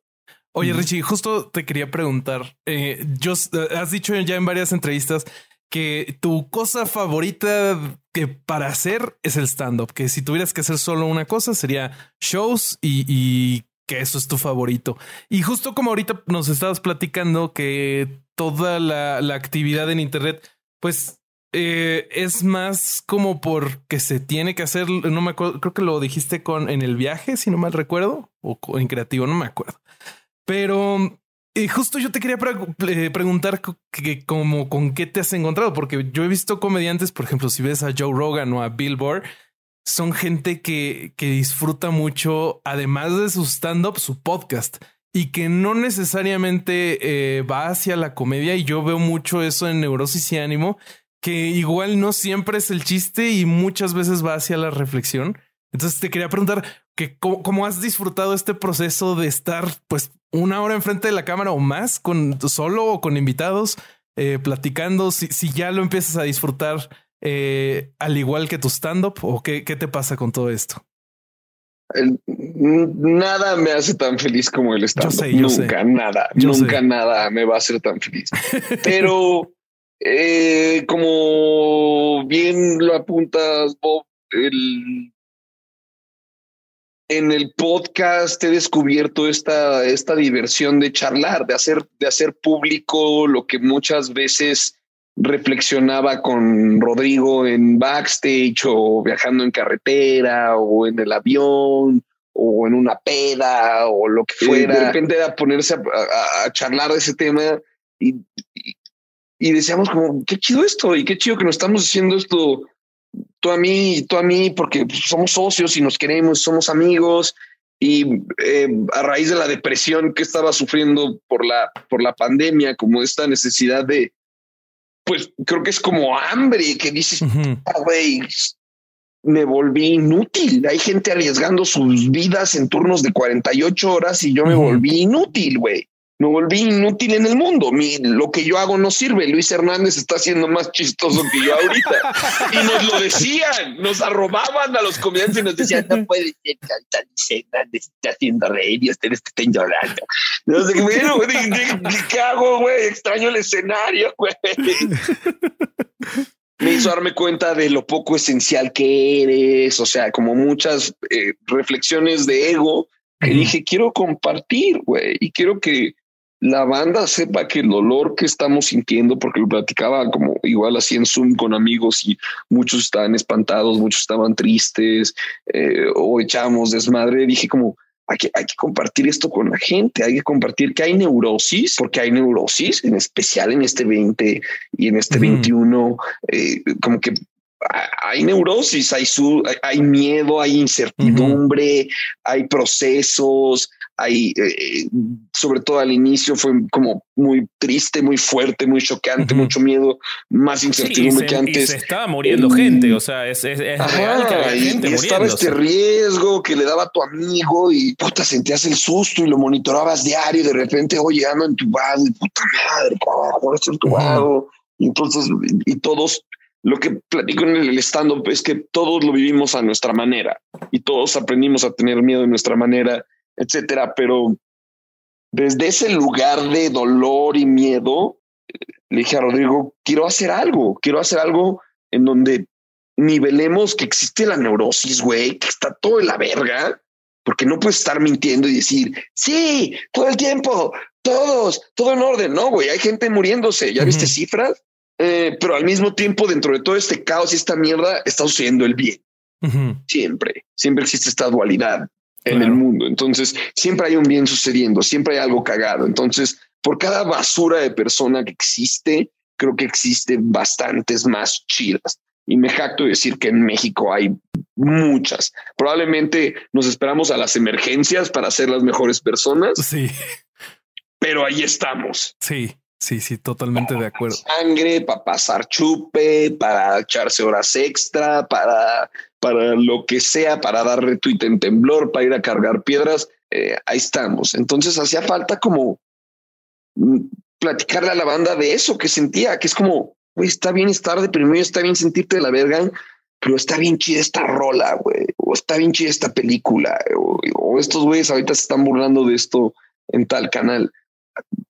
Oye, Richie, justo te quería preguntar, eh, yo, eh, has dicho ya en varias entrevistas que tu cosa favorita que para hacer es el stand-up, que si tuvieras que hacer solo una cosa sería shows y, que eso es tu favorito. Y justo como ahorita nos estabas platicando que toda la, actividad en Internet, pues eh, es más como porque se tiene que hacer, no me acuerdo, creo que lo dijiste con en el viaje, si no mal recuerdo, o en creativo, no me acuerdo. Pero y justo yo te quería eh, preguntar que, como con qué te has encontrado, porque yo he visto comediantes, por ejemplo, si ves a Joe Rogan o a Bill Burr, son gente que, que disfruta mucho, además de su stand-up, su podcast y que no necesariamente eh, va hacia la comedia. Y yo veo mucho eso en Neurosis y Ánimo, que igual no siempre es el chiste y muchas veces va hacia la reflexión. Entonces te quería preguntar que cómo, has disfrutado este proceso de estar pues una hora enfrente de la cámara o más con solo o con invitados eh, platicando, si, si, ya lo empiezas a disfrutar eh, al igual que tu stand-up o qué, qué te pasa con todo esto nada me hace tan feliz como el stand Nunca, nada, nunca nada me va a hacer tan feliz. Pero eh, como bien lo apuntas, Bob, el, en el podcast he descubierto esta, esta diversión de charlar, de hacer, de hacer público lo que muchas veces reflexionaba con Rodrigo en backstage o viajando en carretera o en el avión o en una peda o lo que fuera. de repente era ponerse a, charlar de ese tema y, y, decíamos como, qué chido esto y qué chido que nos estamos haciendo esto tú a mí y tú a mí porque somos socios y nos queremos, somos amigos. Y eh, a raíz de la depresión que estaba sufriendo por la, por la pandemia, como esta necesidad de, pues creo que es como hambre que dices, ah, güey, me volví inútil. Hay gente arriesgando sus vidas en turnos de 48 horas y yo me volví inútil, güey me volví inútil en el mundo. Mi, lo que yo hago no sirve. Luis Hernández está siendo más chistoso que yo ahorita. y nos lo decían, nos arrobaban a los comediantes y nos decían, no puede ser que Luis Hernández está haciendo reír y ustedes estén llorando. No sé, bueno, ¿qué hago, güey? Extraño el escenario, güey. Me hizo darme cuenta de lo poco esencial que eres, o sea, como muchas eh, reflexiones de ego que dije, quiero compartir, güey, y quiero que la banda sepa que el dolor que estamos sintiendo, porque lo platicaba como igual así en Zoom con amigos y muchos estaban espantados, muchos estaban tristes eh, o echábamos desmadre, dije como, hay que, hay que compartir esto con la gente, hay que compartir que hay neurosis, porque hay neurosis, en especial en este 20 y en este 21, eh, como que hay neurosis, hay, su, hay, miedo, hay incertidumbre, hay procesos, hay, eh, sobre todo al inicio fue como muy triste, muy fuerte, muy choqueante, mucho miedo, más incertidumbre que antes. se estaba muriendo gente, o sea, es, real que había gente y estaba este riesgo que le daba a tu amigo y puta, sentías el susto y lo monitorabas diario y de repente, oye, ando entubado y puta madre, por estoy entubado. Y entonces, y todos lo que platico en el stand-up es que todos lo vivimos a nuestra manera y todos aprendimos a tener miedo de nuestra manera etcétera. Pero desde ese lugar de dolor y miedo, le dije a Rodrigo, quiero hacer algo, quiero hacer algo en donde nivelemos que existe la neurosis, güey, que está todo en la verga, porque no puedes estar mintiendo y decir, sí, todo el tiempo, todos, todo en orden. No, güey, hay gente muriéndose, ya viste cifras, eh, pero al mismo tiempo, dentro de todo este caos y esta mierda, está sucediendo el bien. Siempre, siempre existe esta dualidad en el mundo. Entonces, siempre hay un bien sucediendo, siempre hay algo cagado. Entonces, por cada basura de persona que existe, creo que existen bastantes más chidas. Y me jacto de decir que en México hay muchas. Probablemente nos esperamos a las emergencias para ser las mejores personas. Sí. Pero ahí estamos. Sí. Sí, sí, totalmente de acuerdo. Sangre, para pasar chupe, para echarse horas extra, para, para lo que sea, para dar retweet en temblor, para ir a cargar piedras. Eh, ahí estamos. Entonces hacía falta como mm, platicarle a la banda de eso que sentía, que es como, güey, está bien estar deprimido, está bien sentirte de la verga, pero está bien chida esta rola, güey, o está bien chida esta película, o, o estos güeyes ahorita se están burlando de esto en tal canal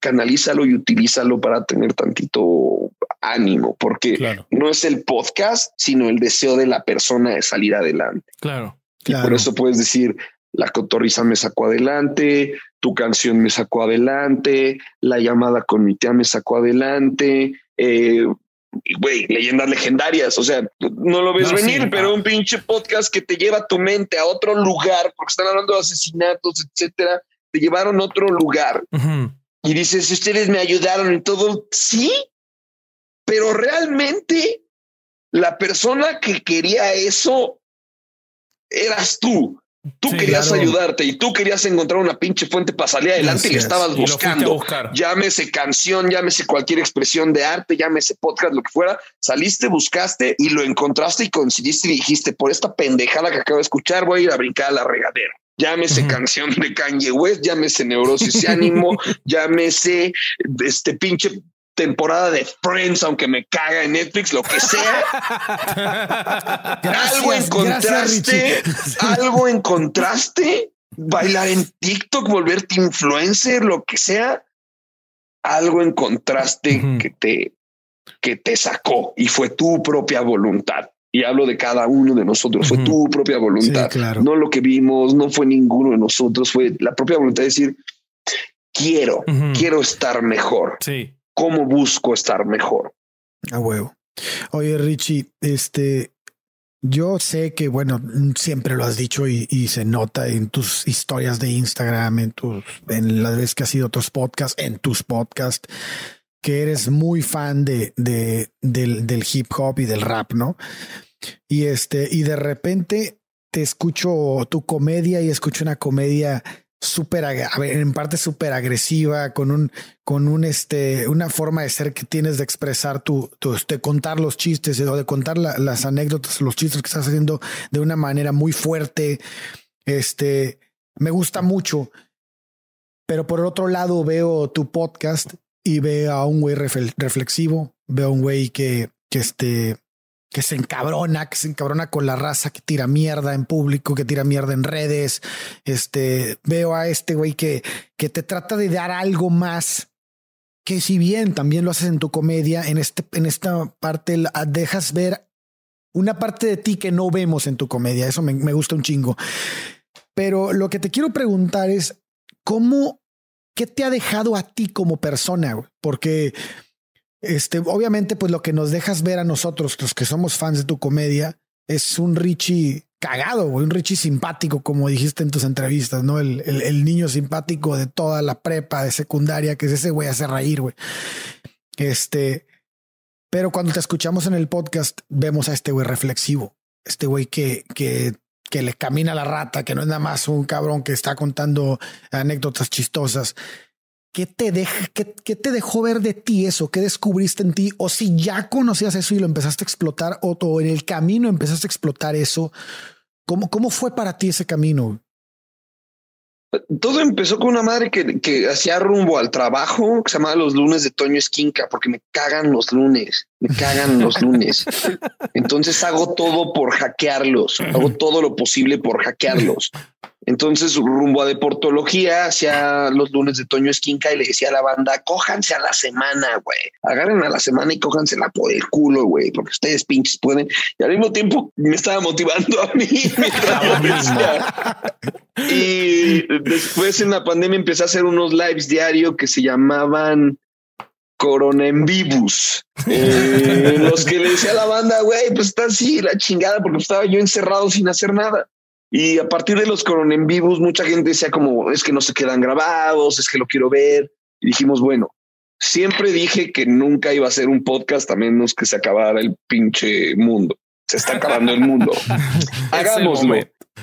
canalízalo y utilízalo para tener tantito ánimo, porque no es el podcast, sino el deseo de la persona de salir adelante. Claro. Y por eso puedes decir, la cotorriza me sacó adelante, tu canción me sacó adelante, la llamada con mi tía me sacó adelante, eh, güey, leyendas legendarias. O sea, no lo ves venir, pero un pinche podcast que te lleva tu mente a otro lugar, porque están hablando de asesinatos, etcétera, te llevaron a otro lugar. Y dices, ustedes me ayudaron y todo, sí, pero realmente la persona que quería eso eras tú. Tú querías ayudarte y tú querías encontrar una pinche fuente para salir adelante y le estabas buscando. llámese canción, llámese cualquier expresión de arte, llámese podcast, lo que fuera. Saliste, buscaste y lo encontraste y coincidiste y dijiste, por esta pendejada que acabo de escuchar, voy a ir a brincar a la regadera. Llámese canción de Kanye West, llámese neurosis y ánimo, llámese este pinche temporada de Friends, aunque me caga en Netflix, lo que sea. algo encontraste, algo encontraste, bailar en TikTok, volverte influencer, lo que sea. Algo encontraste que te que te sacó y fue tu propia voluntad. Y hablo de cada uno de nosotros, fue tu propia voluntad. No lo que vimos, no fue ninguno de nosotros, fue la propia voluntad de decir, quiero, quiero estar mejor. Sí cómo busco estar mejor. A huevo. Oye, Richie, este, yo sé que, bueno, siempre lo has dicho y, se nota en tus historias de Instagram, en tus, en las veces que has sido otros podcasts, en tus podcasts, que eres muy fan de, de, del, del hip hop y del rap, ¿no? Y este, y de repente te escucho tu comedia y escucho una comedia súper, en parte súper agresiva, con un, con un, este, una forma de ser que tienes de expresar tu, de contar los chistes o de contar las anécdotas, los chistes que estás haciendo de una manera muy fuerte. Este, me gusta mucho. Pero por otro lado veo tu podcast y veo a un güey reflexivo, veo a un güey que, que este, que se encabrona, que se encabrona con la raza, que tira mierda en público, que tira mierda en redes. Este veo a este güey que, que te trata de dar algo más. Que si bien también lo haces en tu comedia, en, este, en esta parte dejas ver una parte de ti que no vemos en tu comedia. Eso me, me gusta un chingo. Pero lo que te quiero preguntar es cómo, qué te ha dejado a ti como persona, porque este, obviamente, pues lo que nos dejas ver a nosotros, los que somos fans de tu comedia, es un Richie cagado, un Richie simpático, como dijiste en tus entrevistas, ¿no? El, el, niño simpático de toda la prepa, de secundaria, que es ese güey hace reír, güey. Este, pero cuando te escuchamos en el podcast, vemos a este güey reflexivo, este güey que, que, que le camina la rata, que no es nada más un cabrón que está contando anécdotas chistosas. ¿Qué te, deja, qué, te dejó ver de ti eso? ¿Qué descubriste en ti? O si ya conocías eso y lo empezaste a explotar, o, en el camino empezaste a explotar eso, ¿cómo, cómo fue para ti ese camino? Todo empezó con una madre que, que hacía rumbo al trabajo, que se llamaba los lunes de Toño Esquinca, porque me cagan los lunes, me cagan los lunes. Entonces hago todo por hackearlos, hago todo lo posible por hackearlos. Entonces, rumbo a deportología, hacia los lunes de Toño Esquinca y le decía a la banda, cójanse a la semana, güey. Agarren a la semana y cójansela por el culo, güey, porque ustedes pinches pueden. Y al mismo tiempo me estaba motivando a mí. y después en la pandemia empecé a hacer unos lives diario que se llamaban Corona en Vivus. Eh, los que le decía a la banda, güey, pues está así la chingada porque estaba yo encerrado sin hacer nada. Y a partir de los en vivos, mucha gente decía como, es que no se quedan grabados, es que lo quiero ver. Y dijimos, bueno, siempre dije que nunca iba a ser un podcast a menos que se acabara el pinche mundo. Se está acabando el mundo. Hagámoslo.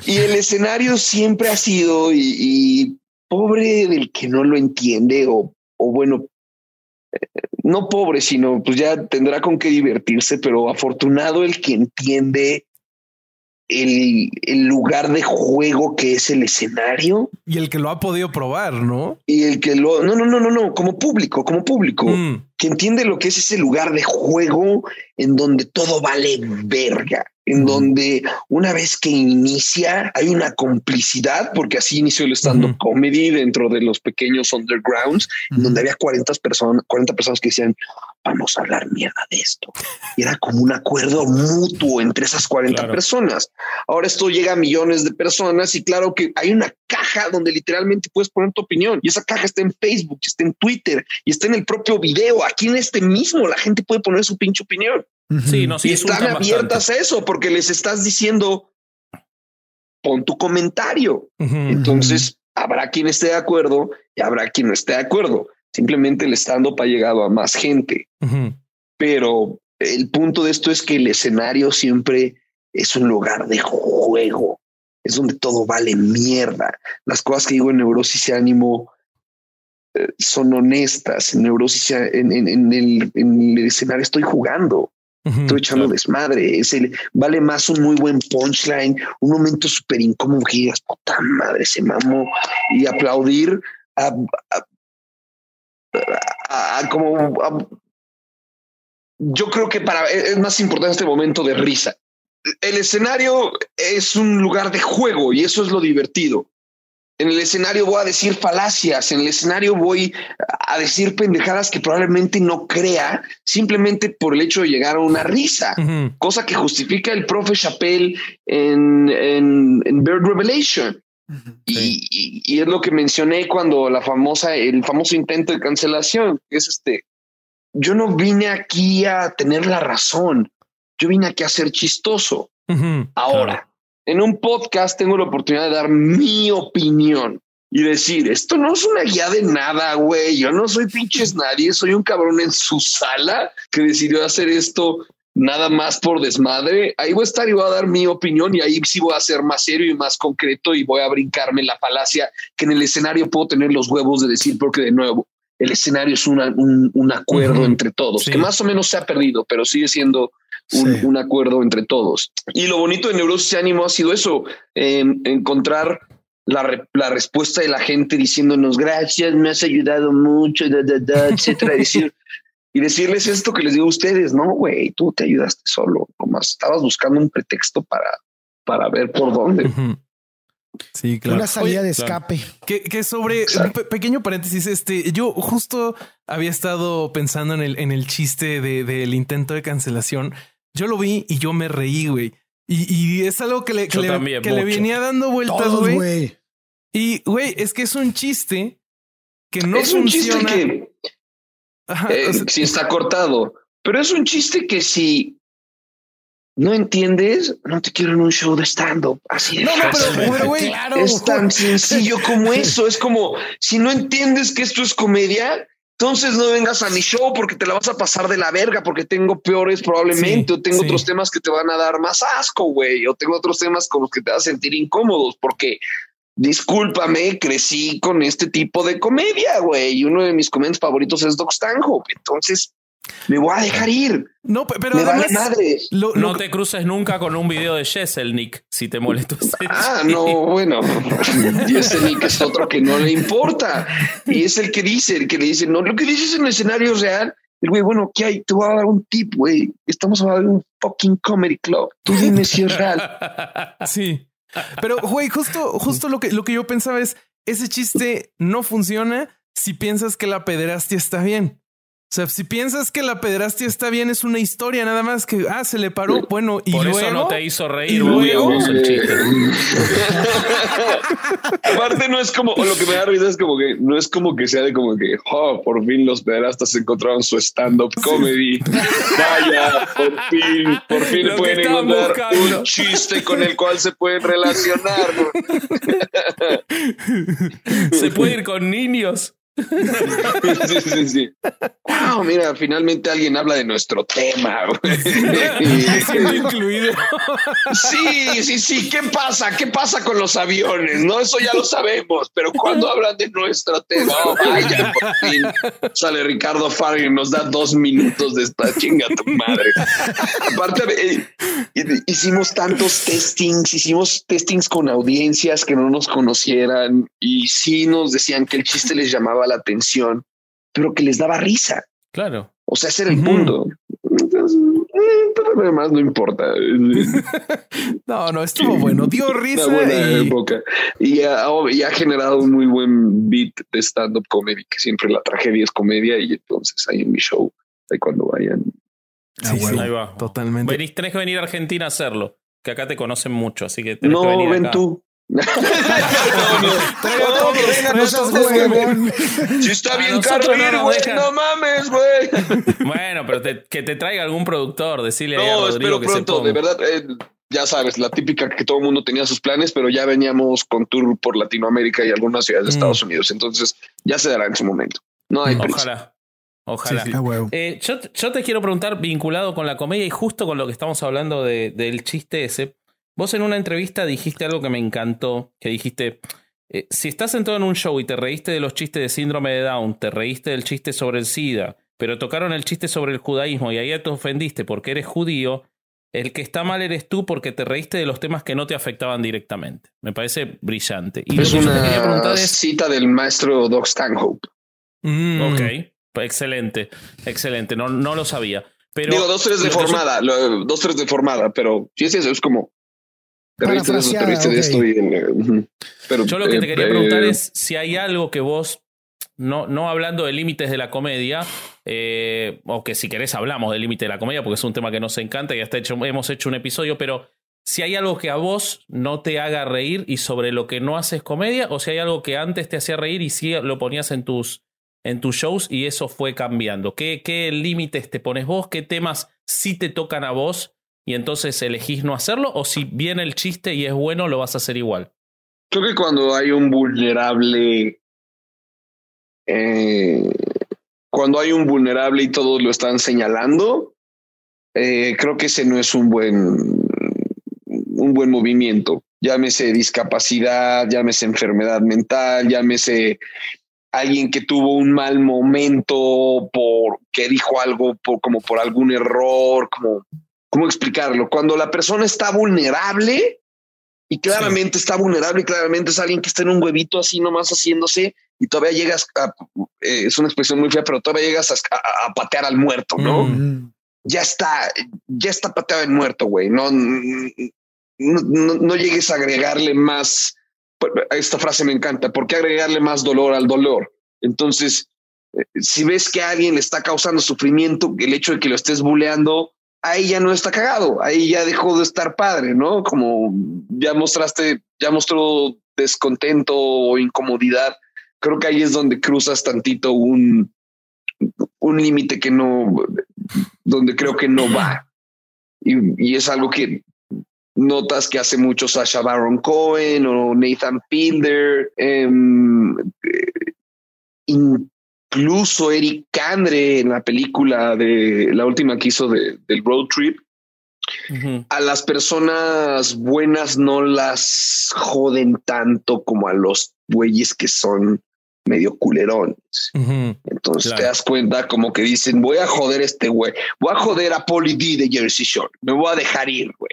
Y el escenario siempre ha sido, y, pobre del que no lo entiende, o, o bueno, eh, no pobre, sino pues ya tendrá con qué divertirse, pero afortunado el que entiende el, el, lugar de juego que es el escenario. Y el que lo ha podido probar, ¿no? Y el que lo... No, no, no, no, no, como público, como público, mm. que entiende lo que es ese lugar de juego en donde todo vale verga en donde una vez que inicia hay una complicidad, porque así inició el stand-up comedy dentro de los pequeños undergrounds, en donde había 40 personas, 40 personas que decían, vamos a hablar mierda de esto. Y era como un acuerdo mutuo entre esas 40 personas. Ahora esto llega a millones de personas y claro que hay una caja donde literalmente puedes poner tu opinión y esa caja está en Facebook, está en Twitter y está en el propio video. Aquí en este mismo la gente puede poner su pinche opinión. Sí, no, sí, y están abiertas a eso porque les estás diciendo pon tu comentario. Entonces habrá quien esté de acuerdo y habrá quien no esté de acuerdo. Simplemente el stand-up ha llegado a más gente. Pero el punto de esto es que el escenario siempre es un lugar de juego. es donde todo vale mierda. Las cosas que digo en neurosis y ánimo eh, son honestas. En neurosis, en, en, el, en el escenario estoy jugando. Estoy echando desmadre. Es el, vale más un muy buen punchline, un momento súper incómodo que digas, puta madre, se mamó. Y aplaudir a, a, como yo creo que para es más importante este momento de risa. El escenario es un lugar de juego y eso es lo divertido. En el escenario voy a decir falacias, en el escenario voy a decir pendejadas que probablemente no crea simplemente por el hecho de llegar a una risa, cosa que justifica el profe Chappelle en, en, Bird Revelation. y, y, es lo que mencioné cuando la famosa, el famoso intento de cancelación, que es este, yo no vine aquí a tener la razón, yo vine aquí a ser chistoso. Ahora, en un podcast tengo la oportunidad de dar mi opinión y decir, esto no es una guía de nada, güey, yo no soy pinches nadie, soy un cabrón en su sala que decidió hacer esto nada más por desmadre. Ahí voy a estar y voy a dar mi opinión y ahí sí voy a ser más serio y más concreto y voy a brincarme la palacia que en el escenario puedo tener los huevos de decir porque de nuevo el escenario es un, un, acuerdo entre todos, que más o menos se ha perdido, pero sigue siendo un, un acuerdo entre todos. Y lo bonito de Neurosis y Ánimo ha sido eso, encontrar la, la, respuesta de la gente diciéndonos gracias, me has ayudado mucho, da, da, da, etcétera. decir, y decirles esto que les digo a ustedes, no, güey, tú te ayudaste solo, como estabas buscando un pretexto para, para ver por dónde. Sí, claro. Una salida de escape. Que, sobre un pequeño paréntesis, este, yo justo había estado pensando en el, en el chiste del intento de cancelación. Yo lo vi y yo me reí, güey. Y, es algo que le, que, le, venía dando vueltas, güey. Y, güey, es que es un chiste que no es un chiste que eh, si está cortado, pero es un chiste que si no entiendes, no te quiero en un show de stand-up. Así no, pero, es tan sencillo como eso. Es como si no entiendes que esto es comedia, entonces no vengas a mi show porque te la vas a pasar de la verga, porque tengo peores probablemente, o tengo otros temas que te van a dar más asco, güey, o tengo otros temas con los que te vas a sentir incómodos, porque discúlpame, crecí con este tipo de comedia, güey, y uno de mis comediantes favoritos es Doc Stanhope. Entonces, me voy a dejar ir. No, pero me vale madre. no te cruces nunca con un video de Nick si te molesta. Ah, no, bueno. Nick es otro que no le importa. Y es el que dice, el que le dice, no, lo que dices en el escenario real. El güey, bueno, ¿qué hay? Te voy a dar un tip, güey. Estamos hablando de un fucking comedy club. Tú dime si es real. Sí. Pero, güey, justo, justo lo que, lo que yo pensaba es, ese chiste no funciona si piensas que la pederastia está bien. O sea, si piensas que la pederastia está bien, es una historia nada más que, ah, se le paró, bueno, y Por eso no te hizo reír, luego... el chiste. Aparte no es como, o lo que me da risa es como que, no es como que sea de como que, oh, por fin los pederastas encontraron su stand-up comedy. Vaya, por fin, por fin pueden encontrar un chiste con el cual se pueden relacionar. se puede ir con niños. sí, sí, sí. Wow, mira, finalmente alguien habla de nuestro tema. incluido. sí, sí, sí. ¿Qué pasa? ¿Qué pasa con los aviones? No, eso ya lo sabemos, pero cuando hablan de nuestro tema, oh, vaya, por fin sale Ricardo Farr y nos da dos minutos de esta chinga tu madre. Aparte, eh, hicimos tantos testings, hicimos testings con audiencias que no nos conocieran y sí nos decían que el chiste les llamaba la atención, pero que les daba risa. Claro. O sea, ese era el punto. Eh, pero además no importa. no, no, estuvo bueno. Dio risa. y... Y, ha, generado un muy buen beat de stand-up comedy, que siempre la tragedia es comedia. Y entonces ahí en mi show, ahí cuando vayan. Ah, ahí va. Totalmente. Venís, tenés que venir a Argentina a hacerlo, que acá te conocen mucho, así que no, que venir ven tú. Si está bien caro ir, güey, no mames, güey. Bueno, pero que te traiga algún productor, decirle a Rodrigo que pronto, de verdad, eh, ya sabes, la típica que todo el mundo tenía sus planes, pero ya veníamos con tour por Latinoamérica y algunas ciudades de mm. Estados Unidos. Entonces ya se dará en su momento. No hay Ojalá. Ojalá. Eh, yo, te quiero preguntar, vinculado con la comedia y justo con lo que estamos hablando del chiste ese, Vos en una entrevista dijiste algo que me encantó, que dijiste, eh, si estás sentado en un show y te reíste de los chistes de síndrome de Down, te reíste del chiste sobre el SIDA, pero tocaron el chiste sobre el judaísmo y ahí te ofendiste porque eres judío, el que está mal eres tú porque te reíste de los temas que no te afectaban directamente. Me parece brillante. Y es una cita del maestro Doc Stanhope. Mm. Ok, excelente, excelente. No, no lo sabía. Pero Digo, dos, tres de formada, dos, tres de formada, pero sí es eso, es como te de eso, de esto y, pero, Yo lo que te eh, quería preguntar eh, es si hay algo que vos no, no hablando de límites de la comedia, eh, o que si querés hablamos del límite de la comedia, porque es un tema que nos encanta y hasta hecho, hemos hecho un episodio, pero si hay algo que a vos no te haga reír y sobre lo que no haces comedia, o si hay algo que antes te hacía reír y sí lo ponías en tus, en tus shows y eso fue cambiando. ¿Qué, qué límites te pones vos? ¿Qué temas sí te tocan a vos y entonces elegís no hacerlo? ¿O si viene el chiste y es bueno, lo vas a hacer igual? Creo que cuando hay un vulnerable eh, cuando hay un vulnerable y todos lo están señalando, eh, creo que ese no es un buen, un buen movimiento. Llámese discapacidad, llámese enfermedad mental, llámese alguien que tuvo un mal momento por que dijo algo por, como por algún error, como cómo explicarlo. Cuando la persona está vulnerable y claramente está vulnerable y claramente es alguien que está en un huevito así nomás haciéndose, y todavía llegas a, eh, es una expresión muy fea, pero todavía llegas a, patear al muerto, ¿no? Mm. Ya está, ya está pateado el muerto, güey. No, no, llegues a agregarle más. Esta frase me encanta. ¿Por qué agregarle más dolor al dolor? Entonces, eh, si ves que a alguien le está causando sufrimiento, el hecho de que lo estés buleando, ahí ya no está cagado, ahí ya dejó de estar padre, ¿no? Como ya mostraste, ya mostró descontento o incomodidad creo que ahí es donde cruzas tantito un, un límite que no, donde creo que no va. Y, es algo que notas que hace mucho Sasha Baron Cohen o Nathan Pilder, em, eh, incluso Eric Andre en la película de la última que hizo de, del Road Trip. A las personas buenas no las joden tanto como a los güeyes que son medio culerones. Entonces te das cuenta como que dicen, voy a joder a este güey, voy a joder a Poli D de Jersey Shore, me voy a dejar ir, güey.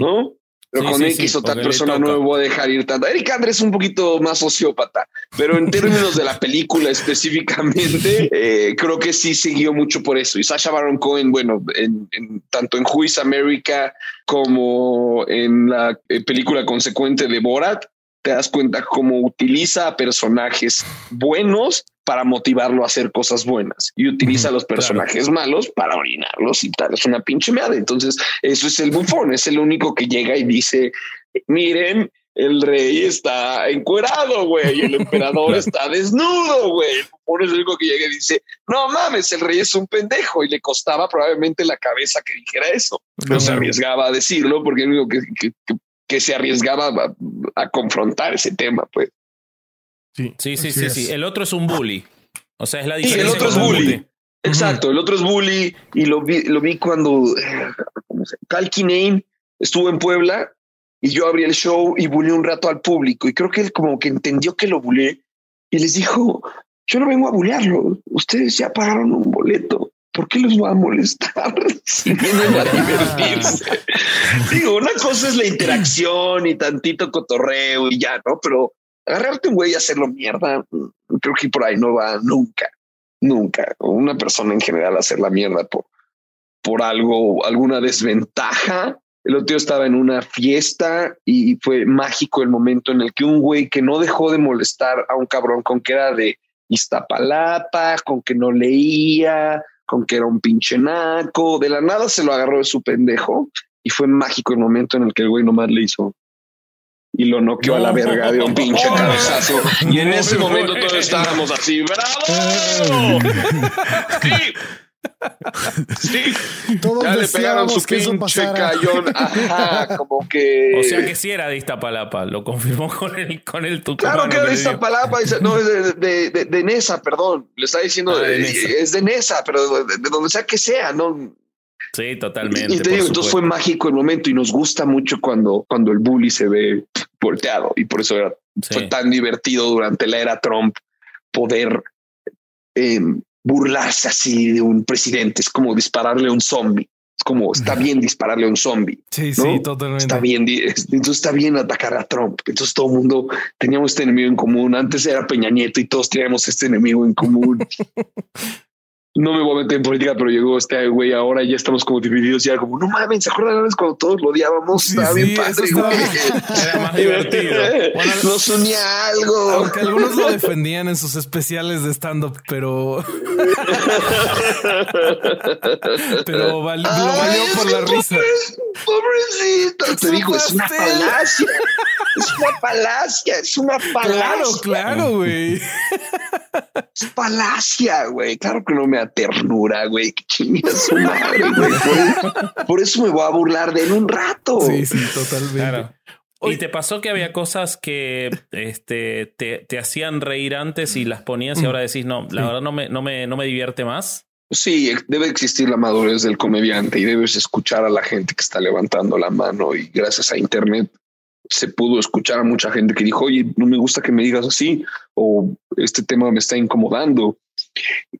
¿No? Pero con X otra persona no me voy a dejar ir tanto. Eric Andre es un poquito más sociópata, pero en términos de la película específicamente, eh, creo que sí siguió mucho por eso. Y Sasha Baron Cohen, bueno, en, tanto en is America como en la eh, película consecuente de Borat, te das cuenta cómo utiliza a personajes buenos para motivarlo a hacer cosas buenas y utiliza a los personajes malos para orinarlos y tal. Es una pinche meada. Entonces, eso es el bufón, es el único que llega y dice: Miren, el rey está encuerado, güey, el emperador está desnudo, güey. El bufón es el único que llega y dice: No mames, el rey es un pendejo y le costaba probablemente la cabeza que dijera eso. No se arriesgaba a decirlo porque el único que, que que se arriesgaba a, confrontar ese tema, pues. Sí, sí, sí, sí, El otro es un bully. O sea, es la diferencia. el otro es bully. Exacto, el otro es bully y lo vi, lo vi cuando Cal Kinane estuvo en Puebla y yo abrí el show y bulé un rato al público y creo que él como que entendió que lo bulé y les dijo, yo no vengo a bulearlo, ustedes ya pagaron un boleto. ¿por qué los va a molestar si vienen a divertirse? Digo, una cosa es la interacción y tantito cotorreo y ya, ¿no? Pero agarrarte un güey y hacerlo mierda, creo que por ahí no va nunca, nunca. Una persona en general hacer la mierda por, por algo, alguna desventaja. El otro día estaba en una fiesta y fue mágico el momento en el que un güey que no dejó de molestar a un cabrón con que era de Iztapalapa, con que no leía, con que era un pinche naco, de la nada se lo agarró de su pendejo y fue mágico el momento en el que el güey nomás le hizo y lo noqueó a la verga de un pinche cabezazo. Y en ese momento todos estábamos así, ¡bravo! Sí. Sí, todos ya le pegaron su pinche cayón. Ajá, como que. O sea que sí era de Iztapalapa, lo confirmó con el, con el Claro que era de Iztapalapa, no, es de, de, de, Nesa, perdón. Le está diciendo, ah, es de Nesa, pero de, donde sea que sea, no. Sí, totalmente. Y te digo, entonces fue mágico el momento y nos gusta mucho cuando, cuando el bully se ve volteado y por eso era, fue tan divertido durante la era Trump poder eh, burlarse así de un presidente. Es como dispararle a un zombie. Es como está bien dispararle a un zombie. Sí, sí, totalmente. Está bien. Entonces está bien atacar a Trump. Entonces todo el mundo teníamos este enemigo en común. Antes era Peña Nieto y todos teníamos este enemigo en común. no me voy a meter en política, pero llegó este güey ahora y ya estamos como divididos. Ya como no mames, ¿se acuerdan vez cuando todos lo odiábamos? estaba bien padre, Era más divertido. Nos unía algo. Aunque algunos lo defendían en sus especiales de stand-up, pero. pero lo valió por la risa. Pobrecito. Te digo, es una falacia. Es una falacia. Es una falacia. Claro, claro, güey. Es falacia, güey. Claro que no me da ternura, güey. Que chinga su madre, güey. Por, eso me voy a burlar de él un rato. Sí, sí, totalmente. ¿Y te pasó que había cosas que este, te, te, hacían reír antes y las ponías y mm. ahora decís, no, la verdad no me, no, me, no me divierte más? Sí, debe existir la madurez del comediante y debes escuchar a la gente que está levantando la mano y gracias a Internet se pudo escuchar a mucha gente que dijo, oye, no me gusta que me digas así o este tema me está incomodando.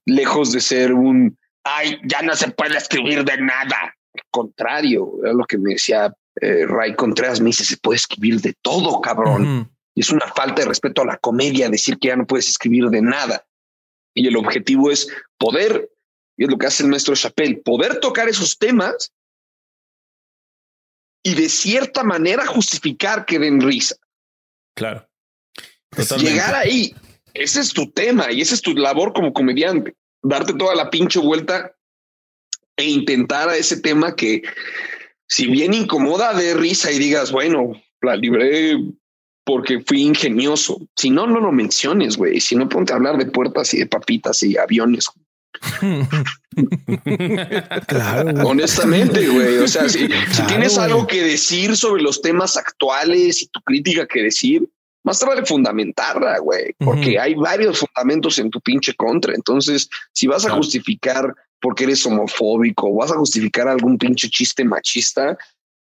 Lejos de ser un, ay, ya no se puede escribir de nada. Al contrario, era lo que me decía eh, Ray Contreras, me dice, se puede escribir de todo, cabrón. Y es una falta de respeto a la comedia decir que ya no puedes escribir de nada. Y el objetivo es poder, y es lo que hace el maestro Chappelle, poder tocar esos temas y de cierta manera justificar que den risa. Claro. Llegar ahí, ese es tu tema y esa es tu labor como comediante, darte toda la pinche vuelta e intentar a ese tema que, si bien incomoda, de risa y digas, bueno, la libré porque fui ingenioso. Si no, no lo menciones, güey. Si no, ponte a hablar de puertas y de papitas y aviones. claro. Honestamente, güey. O sea, si, tienes algo que decir sobre los temas actuales y tu crítica que decir, más te vale fundamentarla, güey, porque hay varios fundamentos en tu pinche contra. Entonces, si vas a justificar porque eres homofóbico, o vas a justificar algún pinche chiste machista,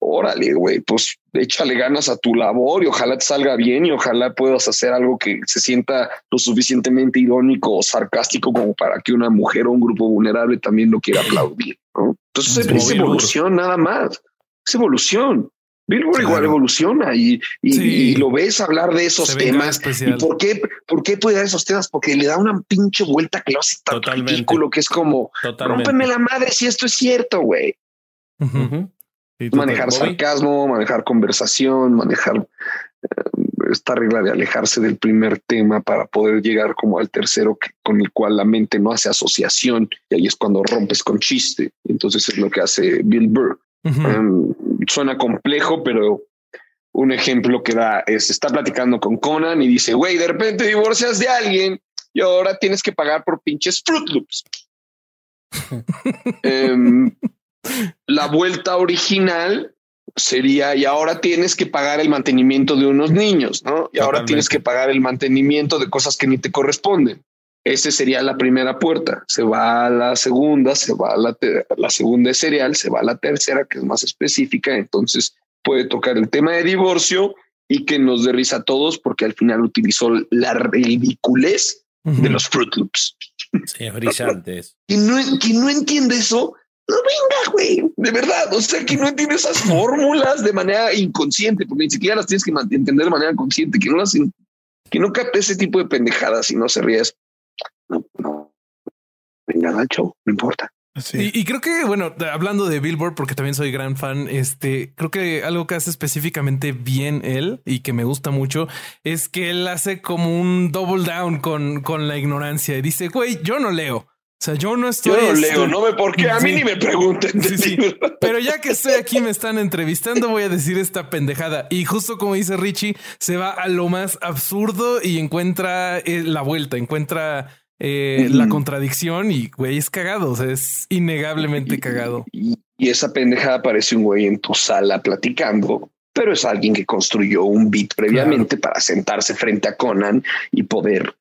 órale, güey, pues échale ganas a tu labor y ojalá te salga bien y ojalá puedas hacer algo que se sienta lo suficientemente irónico o sarcástico como para que una mujer o un grupo vulnerable también lo quiera aplaudir. Entonces es, evolución nada más, es evolución. Billboard igual evoluciona y, y, lo ves hablar de esos temas. ¿Y por qué, por qué puede dar esos temas? Porque le da una pinche vuelta que lo hace tan ridículo que es como rómpeme la madre si esto es cierto, güey manejar sarcasmo, manejar conversación, manejar eh, esta regla de alejarse del primer tema para poder llegar como al tercero con el cual la mente no hace asociación y ahí es cuando rompes con chiste. Entonces es lo que hace Bill Burr. Em, suena complejo, pero un ejemplo que da es está platicando con Conan y dice, güey, de repente divorcias de alguien y ahora tienes que pagar por pinches Fruit Loops. Em, la vuelta original sería y ahora tienes que pagar el mantenimiento de unos niños, ¿no? Y ahora tienes que pagar el mantenimiento de cosas que ni te corresponden. Esa sería la primera puerta. Se va a la segunda, se va a la, la segunda es cereal, se va a la tercera, que es más específica. Entonces puede tocar el tema de divorcio y que nos dé risa a todos porque al final utilizó la ridiculez de los Fruit Loops. Sí, brillantes. y no, no entiende eso no venga, güey, de verdad. O sea, que no entiende esas fórmulas de manera inconsciente, porque ni siquiera las tienes que entender de manera consciente, que no las, que no capte ese tipo de pendejadas y no se ríes. No, no. Venga, al show, no importa. Y, y, creo que, bueno, hablando de Billboard, porque también soy gran fan, este, creo que algo que hace específicamente bien él y que me gusta mucho es que él hace como un double down con, con la ignorancia y dice, güey, yo no leo. O sea, yo no estoy. Yo no leo, no me por qué a mí ni me pregunten. Pero ya que estoy aquí, me están entrevistando, voy a decir esta pendejada. Y justo como dice Richie, se va a lo más absurdo y encuentra eh, la vuelta, encuentra eh, la contradicción y güey es cagado. O sea, es innegablemente cagado. Y, esa pendejada parece un güey en tu sala platicando, pero es alguien que construyó un beat previamente para sentarse frente a Conan y poder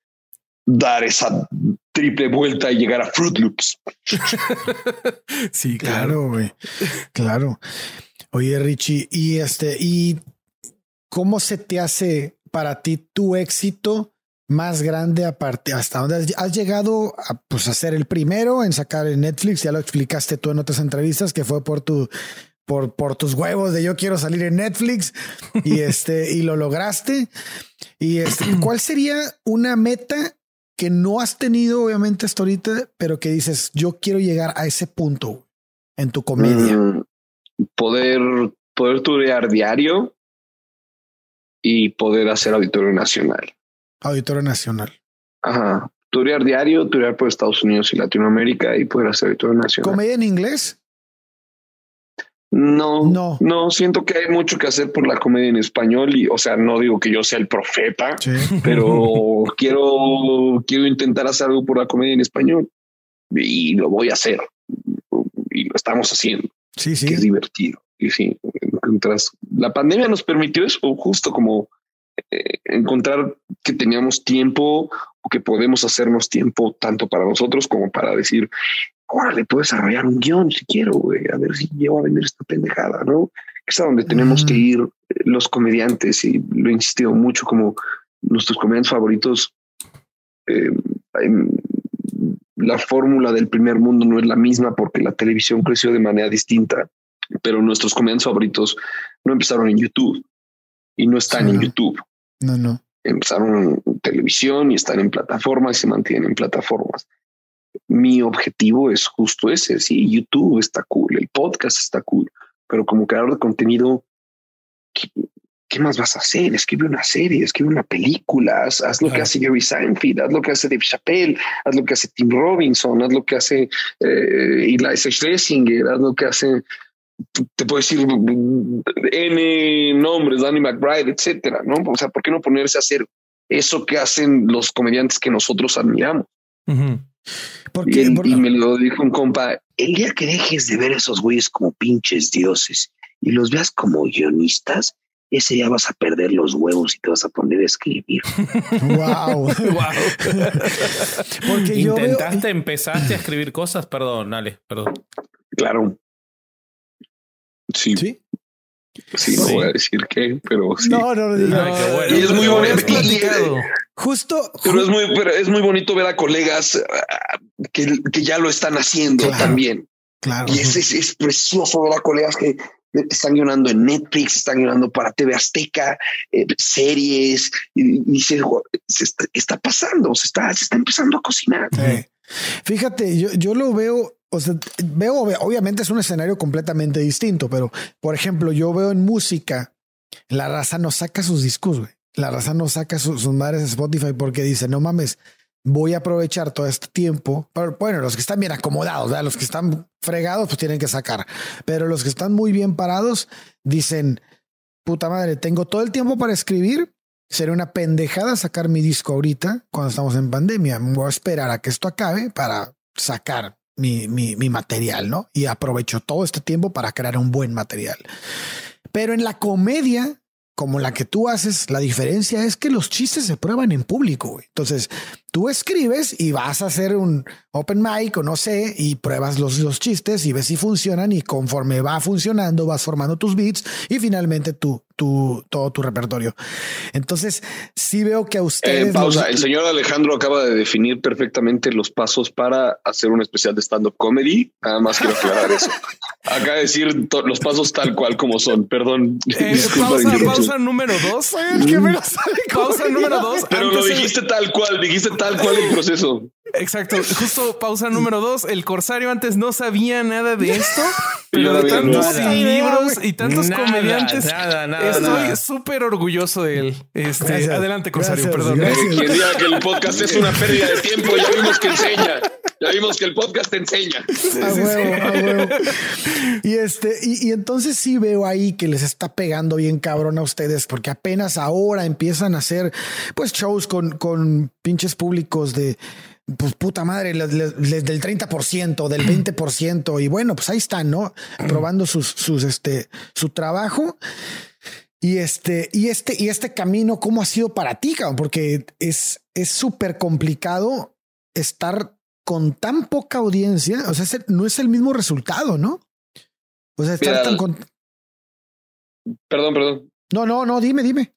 dar esa triple vuelta y llegar a Fruit Loops. sí, claro, güey. Claro. Oye, Richie, y este, y cómo se te hace para ti tu éxito más grande aparte hasta dónde has, llegado a pues a ser el primero en sacar en Netflix ya lo explicaste tú en otras entrevistas que fue por tu por, por tus huevos de yo quiero salir en Netflix y este y lo lograste y este, cuál sería una meta que no has tenido obviamente hasta ahorita pero que dices yo quiero llegar a ese punto en tu comedia mm, poder poder turear diario y poder hacer auditorio nacional Auditorio Nacional. Ajá. Turear diario, turear por Estados Unidos y Latinoamérica y poder hacer auditorio nacional. ¿Comedia en inglés? No, no, no, siento que hay mucho que hacer por la comedia en español y, o sea, no digo que yo sea el profeta, pero quiero, quiero intentar hacer algo por la comedia en español y lo voy a hacer y lo estamos haciendo. Sí, sí. es divertido. Y sí, mientras la pandemia nos permitió eso, justo como eh, encontrar que teníamos tiempo o que podemos hacernos tiempo tanto para nosotros como para decir, órale, puedo desarrollar un guion si quiero, güey, a ver si llego a vender esta pendejada, ¿no? Es a donde tenemos que ir eh, los comediantes y lo he insistido mucho como nuestros comediantes favoritos. Eh, la fórmula del primer mundo no es la misma porque la televisión creció de manera distinta, pero nuestros comediantes favoritos no empezaron en YouTube y no están en YouTube. No, no. Empezaron en televisión y están en plataformas y se mantienen en plataformas. Mi objetivo es justo ese. Sí, YouTube está cool, el podcast está cool, pero como creador de contenido, ¿qué, más vas a hacer? Escribe una serie, escribe una película, haz, lo que hace Jerry Seinfeld, haz lo que hace Dave Chappelle, haz lo que hace Tim Robinson, haz lo que hace eh, Eliza Schlesinger, haz lo que hace te puedo decir N nombres, Danny McBride, etcétera, ¿no? O sea, ¿por qué no ponerse a hacer eso que hacen los comediantes que nosotros admiramos? Porque, y, me lo dijo un compa, el día que dejes de ver esos güeyes como pinches dioses y los veas como guionistas, ese día vas a perder los huevos y te vas a poner a escribir. wow. wow. Porque intentaste, empezaste a escribir cosas, perdón, Ale, perdón. Claro. Sí. Sí. Sí, no voy a decir qué, pero sí. No, no, no, y es muy bonito. Justo. Pero es muy, pero es muy bonito ver a colegas ah, que, que ya lo están haciendo también. Claro. Y es, es, precioso ver a colegas que están guionando en Netflix, están guionando para TV Azteca, eh, series, y, se, está, pasando, se está, se está empezando a cocinar. Fíjate, yo, yo lo veo o sea, veo, obviamente es un escenario completamente distinto, pero por ejemplo, yo veo en música, la raza no saca sus discos, güey. La raza no saca sus madres de Spotify porque dice, no mames, voy a aprovechar todo este tiempo. Pero, bueno, los que están bien acomodados, los que están fregados, pues tienen que sacar. Pero los que están muy bien parados dicen, puta madre, tengo todo el tiempo para escribir. Sería una pendejada sacar mi disco ahorita cuando estamos en pandemia. Voy a esperar a que esto acabe para sacar mi, mi material, ¿no? Y aprovecho todo este tiempo para crear un buen material. Pero en la comedia, como la que tú haces, la diferencia es que los chistes se prueban en público. Entonces, tú escribes y vas a hacer un open mic o no sé, y pruebas los, los chistes y ves si funcionan y conforme va funcionando, vas formando tus beats y finalmente tú tu, todo tu repertorio. Entonces, sí veo que a ustedes... Eh, pausa, el señor Alejandro acaba de definir perfectamente los pasos para hacer un especial de stand-up comedy. Nada más quiero aclarar eso. Acaba de decir los pasos tal cual como son. Perdón. Eh, pausa, pausa número dos. pausa número dos. Pero lo dijiste tal cual, dijiste tal cual el proceso. Exacto. Justo pausa número dos. El Corsario antes no sabía nada de esto, pero de tantos libros y tantos comediantes. estoy súper orgulloso de él. Este, adelante, Corsario, perdón. Quien diga que el podcast es una pérdida de tiempo, ya vimos que enseña. Ya vimos que el podcast te enseña. a huevo, a huevo. Y este, y, y, entonces sí veo ahí que les está pegando bien cabrón a ustedes, porque apenas ahora empiezan a hacer pues shows con, con pinches públicos de pues puta madre, les, del 30%, del 20%, y bueno, pues ahí están, ¿no? Probando sus, sus, este, su trabajo. Y este, y este, y este camino, ¿cómo ha sido para ti, cabrón? Porque es súper complicado estar con tan poca audiencia. O sea, no es el mismo resultado, ¿no? O sea, estar tan con... Perdón, perdón. No, no, no, dime, dime.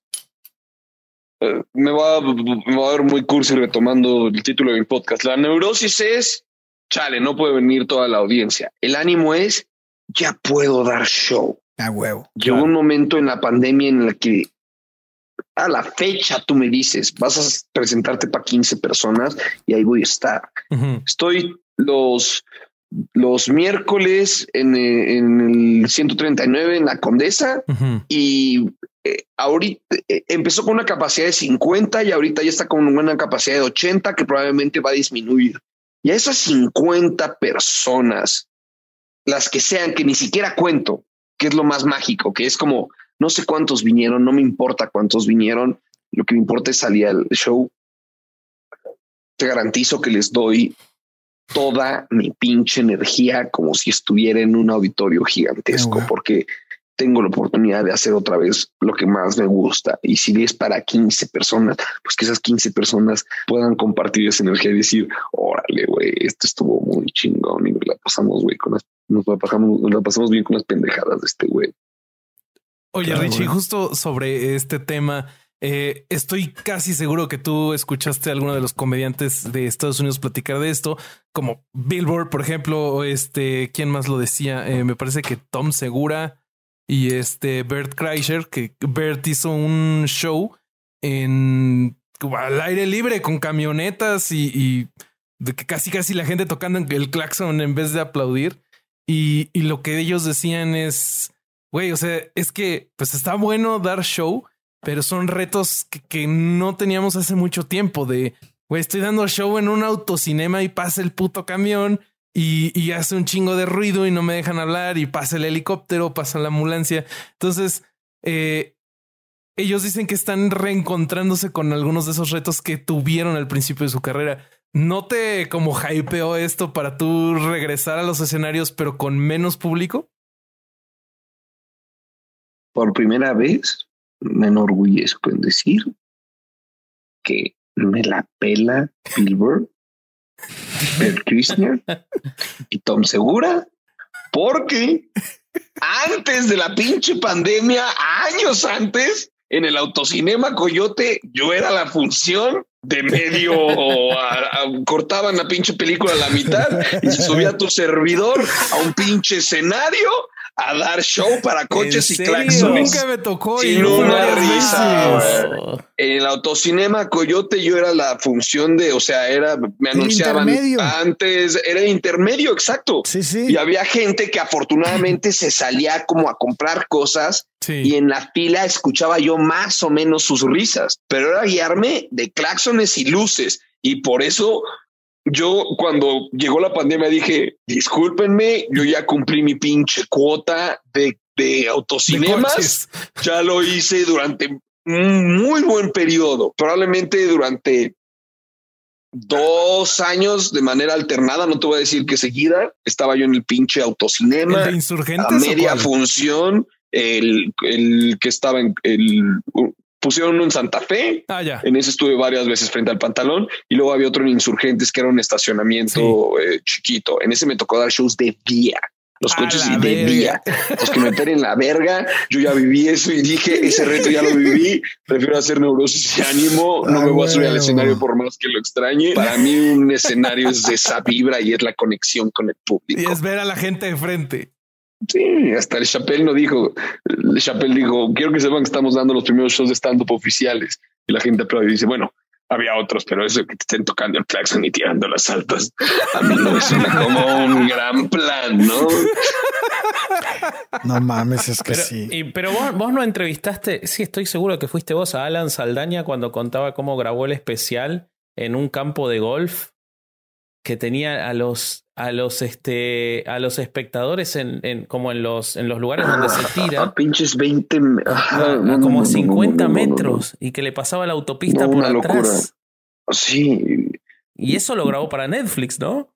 Eh, me, va, me va a ver muy cursi retomando el título de mi podcast. La neurosis es, chale, no puede venir toda la audiencia. El ánimo es, ya puedo dar show. A huevo. Llegó un momento en la pandemia en la que a la fecha tú me dices, vas a presentarte para 15 personas y ahí voy a estar. Estoy los, los miércoles en, en, el 139 en la Condesa y eh, ahorita eh, empezó con una capacidad de 50 y ahorita ya está con una capacidad de 80 que probablemente va a disminuir. Y a esas 50 personas, las que sean, que ni siquiera cuento, que es lo más mágico, que es como, no sé cuántos vinieron, no me importa cuántos vinieron, lo que me importa es salir al show. Te garantizo que les doy toda mi pinche energía como si estuviera en un auditorio gigantesco, porque tengo la oportunidad de hacer otra vez lo que más me gusta. Y si es para 15 personas, pues que esas 15 personas puedan compartir esa energía y decir, órale, güey, esto estuvo muy chingón y nos la pasamos, güey, con las, nos la pasamos, nos la pasamos bien con las pendejadas de este güey. Oye, Richie, justo sobre este tema, eh, estoy casi seguro que tú escuchaste a alguno de los comediantes de Estados Unidos platicar de esto, como Billboard, por ejemplo, o este, ¿quién más lo decía? Eh, me parece que Tom Segura y este Bert Kreischer, que Bert hizo un show en al aire libre con camionetas y, de que casi casi la gente tocando el claxon en vez de aplaudir. Y, y lo que ellos decían es, güey, o sea, es que pues está bueno dar show, pero son retos que, no teníamos hace mucho tiempo de, güey, estoy dando show en un autocinema y pasa el puto camión y, hace un chingo de ruido y no me dejan hablar y pasa el helicóptero, pasa la ambulancia. Entonces, eh, ellos dicen que están reencontrándose con algunos de esos retos que tuvieron al principio de su carrera. ¿No te como hypeó esto para tú regresar a los escenarios, pero con menos público? Por primera vez me enorgullezco en decir que me la pela Billboard Bert Kirchner y Tom Segura, porque antes de la pinche pandemia, años antes, en el autocinema Coyote, yo era la función de medio cortaban la pinche película a la mitad y se subía tu servidor a un pinche escenario a dar show para coches y claxones. Nunca me tocó Sin una risa. En el autocinema Coyote yo era la función de, o sea, era, me anunciaban antes, era intermedio, exacto. Sí, sí. Y había gente que afortunadamente se salía como a comprar cosas y en la fila escuchaba yo más o menos sus risas, pero era guiarme de claxones y luces. Y por eso yo cuando llegó la pandemia dije, discúlpenme, yo ya cumplí mi pinche cuota de, de autocinemas. ya lo hice durante un muy buen periodo, probablemente durante dos años de manera alternada, no te voy a decir que seguida, estaba yo en el pinche autocinema, a media función, el, el que estaba en el pusieron uno en Santa Fe. Ah, ya. En ese estuve varias veces frente al pantalón y luego había otro en Insurgentes que era un estacionamiento eh, chiquito. En ese me tocó dar shows de día. Los coches de día, los que me en la verga. Yo ya viví eso y dije ese reto ya lo viví. Prefiero hacer neurosis y ánimo. No me voy a subir al escenario por más que lo extrañe. Para mí, un escenario es de esa vibra y es la conexión con el público. Y es ver a la gente de frente. Sí, hasta el Chappelle no dijo, el Chappelle dijo, quiero que sepan que estamos dando los primeros shows de stand-up oficiales. Y la gente aplaude y dice, bueno, había otros, pero eso que te estén tocando el claxon y tirando las altas, a mí no me suena como un gran plan, ¿no? No mames, es que sí. Y, pero vos, vos no entrevistaste, sí, estoy seguro que fuiste vos a Alan Saldaña cuando contaba cómo grabó el especial en un campo de golf que tenía a los a los este a los espectadores en, en como en los en los lugares donde se tira. a pinches 20 como 50 metros y que le pasaba la autopista por atrás. Sí. Y eso lo grabó para Netflix no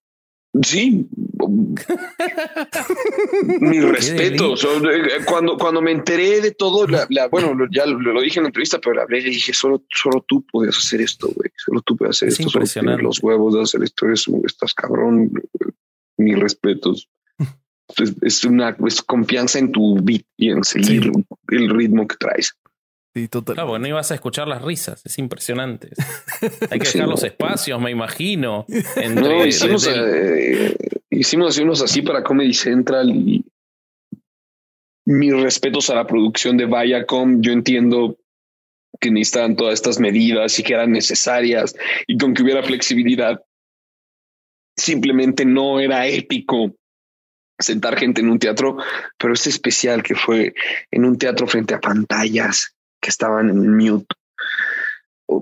Sí. Mi respeto. Eh, cuando, cuando me enteré de todo, bueno, ya lo, dije en la entrevista, pero la hablé y dije, solo, solo tú puedes hacer esto, güey. Solo tú puedes hacer esto. Solo los huevos de hacer esto. estás cabrón. Mis respetos. es, una confianza en tu beat y en seguir el ritmo que traes. Sí, total. Claro, porque no ibas a escuchar las risas, es impresionante. Hay que dejar los espacios, me imagino. no, hicimos, eh, hicimos unos así para Comedy Central y mis respetos a la producción de Viacom. Yo entiendo que necesitaban todas estas medidas y que eran necesarias y con que hubiera flexibilidad. Simplemente no era épico sentar gente en un teatro, pero este especial que fue en un teatro frente a pantallas que estaban en mute.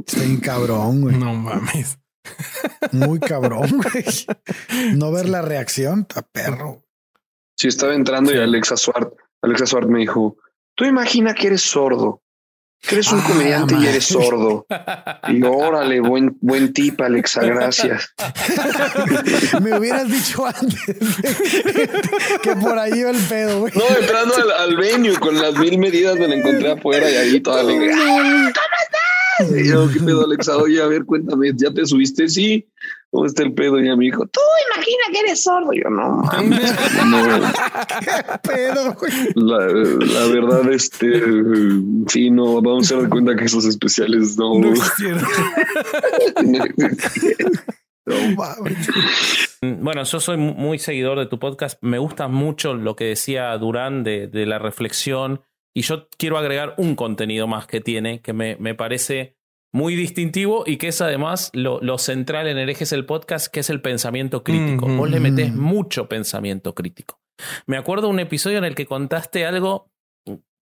Estoy cabrón, güey. No mames. Muy cabrón, güey. No ver la reacción, está perro. Sí, estaba entrando y Alexa Swart, Alexa Swart me dijo, tú imagina que eres sordo eres un ah, comediante y eres sordo. Y órale, buen, buen tip, Alexa, gracias. Me hubieras dicho antes que por ahí iba el pedo, güey. No, entrando al, al venue con las mil medidas me la encontré afuera y ahí toda alegre. ¿Cómo estás? Y yo, ¿qué pedo, Alexa? Oye, a ver, cuéntame, ¿ya te subiste? Sí. ¿Cómo está el pedo? Y a mi hijo, tú imagina que eres sordo. yo, no no. ¿Qué pedo, La, la, verdad, este, sí, no, vamos a dar cuenta que esos especiales no. no bueno, yo soy muy seguidor de tu podcast. Me gusta mucho lo que decía Durán de, de la reflexión. Y yo quiero agregar un contenido más que tiene, que me, me parece muy distintivo y que es además lo, central en Herejes el podcast, que es el pensamiento crítico. Vos le metés mucho pensamiento crítico. Me acuerdo un episodio en el que contaste algo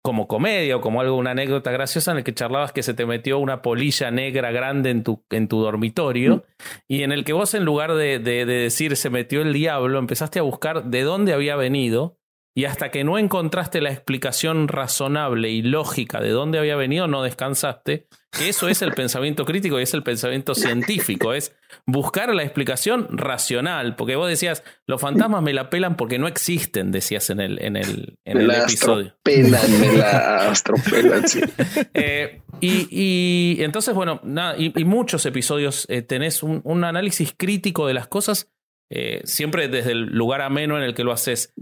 como comedia o como algo, una anécdota graciosa en el que charlabas que se te metió una polilla negra grande en tu, en tu dormitorio y en el que vos en lugar de, de decir se metió el diablo, empezaste a buscar de dónde había venido y hasta que no encontraste la explicación razonable y lógica de dónde había venido, no descansaste. Que eso es el pensamiento crítico y es el pensamiento científico, es buscar la explicación racional. Porque vos decías, los fantasmas me la pelan porque no existen, decías en el, en el, en el episodio. Pelan, me la astropelan, sí. Eh, y, entonces, bueno, nada, y, muchos episodios eh, tenés un, un, análisis crítico de las cosas, eh, siempre desde el lugar ameno en el que lo haces.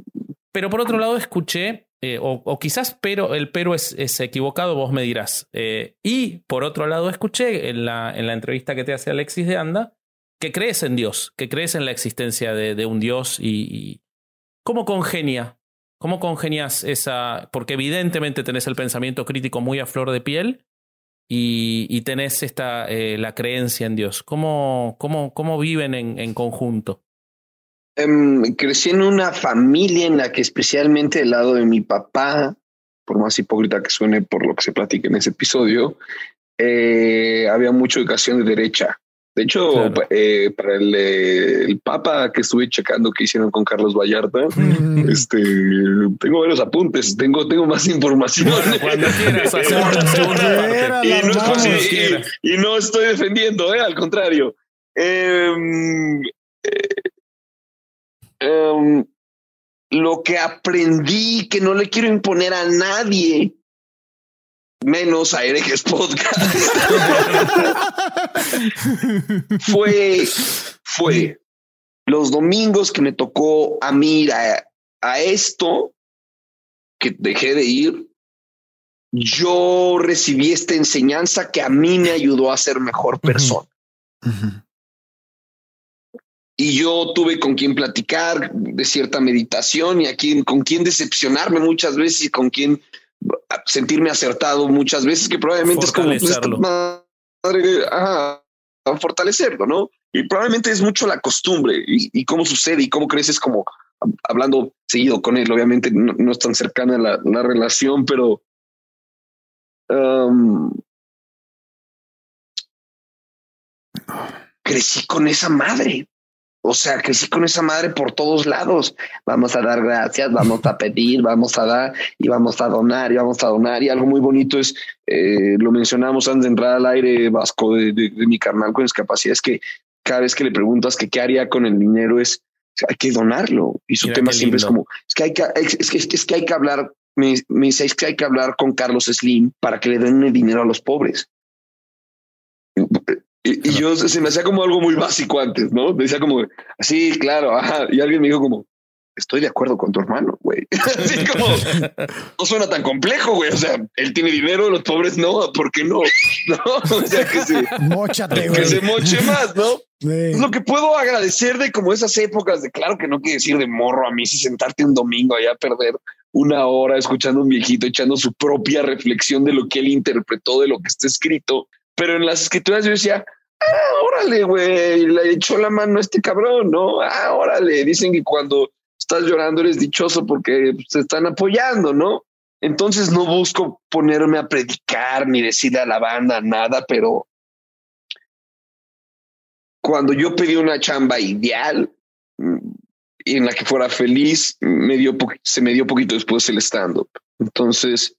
Pero por otro lado, escuché, eh, o, quizás pero, el pero es, equivocado, vos me dirás. Eh, y por otro lado, escuché en la, en la entrevista que te hace Alexis de Anda que crees en Dios, que crees en la existencia de, un Dios y, ¿Cómo congenia? ¿Cómo congenias esa...? Porque evidentemente tenés el pensamiento crítico muy a flor de piel y, tenés esta, eh, la creencia en Dios. ¿Cómo, cómo, cómo viven en, en conjunto? Em, crecí en una familia en la que especialmente el lado de mi papá, por más hipócrita que suene por lo que se platica en ese episodio, eh, había mucha educación de derecha. De hecho, eh, para el, el, Papa que estuve checando que hicieron con Carlos Vallarta, este, tengo varios apuntes, tengo, tengo más información. y, no estoy defendiendo, eh, al contrario. Em, Em, lo que aprendí que no le quiero imponer a nadie, menos a Herejes Podcast, fue, fue los domingos que me tocó a mí a, a esto, que dejé de ir, yo recibí esta enseñanza que a mí me ayudó a ser mejor persona y yo tuve con quien platicar de cierta meditación y a quien, con quien decepcionarme muchas veces y con quien sentirme acertado muchas veces, que probablemente es como pues, madre, fortalecerlo, ¿no? Y probablemente es mucho la costumbre y, cómo sucede y cómo creces como hablando seguido con él. Obviamente no, es tan cercana la, la relación, pero um, crecí con esa madre. O sea, crecí con esa madre por todos lados. Vamos a dar gracias, vamos a pedir, vamos a dar y vamos a donar y vamos a donar. Y algo muy bonito es, eh, lo mencionamos antes de entrar al aire vasco de, mi carnal con discapacidad, es que cada vez que le preguntas que qué haría con el dinero es hay que donarlo. Y su tema siempre es como, es que hay que, es que, es que hay que hablar, me, me dice, es que hay que hablar con Carlos Slim para que le den el dinero a los pobres. Y, yo se me hacía como algo muy básico antes, ¿no? Decía como, así, claro, ajá. Y alguien me dijo como, estoy de acuerdo con tu hermano, güey. Así como, no suena tan complejo, güey. O sea, él tiene dinero, los pobres no, ¿por qué no? No, o sea, que se, que se moche más, ¿no? Es lo que puedo agradecer de como esas épocas de, claro que no quiere decir de morro a mí, si sentarte un domingo allá a perder una hora escuchando a un viejito echando su propia reflexión de lo que él interpretó de lo que está escrito. Pero en las escrituras yo decía, ah, órale, güey, le echó la mano a este cabrón, ¿no? Ah, órale, dicen que cuando estás llorando eres dichoso porque se están apoyando, ¿no? Entonces no busco ponerme a predicar ni decirle a la banda nada, pero cuando yo pedí una chamba ideal mm, en la que fuera feliz, me dio se me dio poquito después el stand-up. Entonces,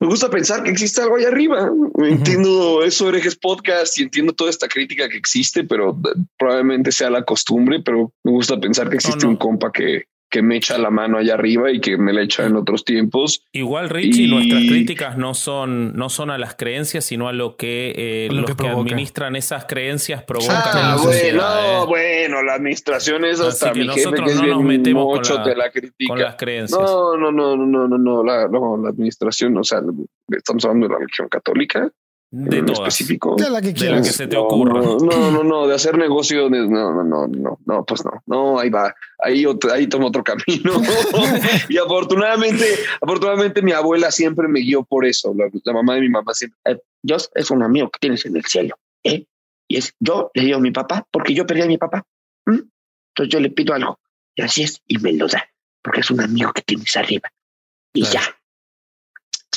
me gusta pensar que existe algo ahí arriba. Entiendo eso, herejes podcast y entiendo toda esta crítica que existe, pero probablemente sea la costumbre, pero me gusta pensar que existe un compa que, que me echa la mano allá arriba y que me la echa en otros tiempos. Igual, Richie, nuestras críticas no son, no son a las creencias, sino a lo que eh, los que, administran esas creencias provocan ah, en la bueno, sociedad. ¿eh? bueno, la administración es hasta mi jefe que no nos metemos con la, la crítica. con las creencias. No, no, no, no, no, no, la, no, la administración, o sea, estamos hablando de la religión católica de todo específico. De la que, que se te ocurra. no, no no de hacer negocio no no no no no pues no no ahí va ahí ahí tomo otro camino. Y afortunadamente afortunadamente mi abuela siempre me guió por eso la, mamá de mi mamá siempre eh, Dios es un amigo que tienes en el cielo ¿eh? y es yo le digo a mi papá porque yo perdí a mi papá entonces yo le pido algo y así es y me lo da porque es un amigo que tienes arriba y ya.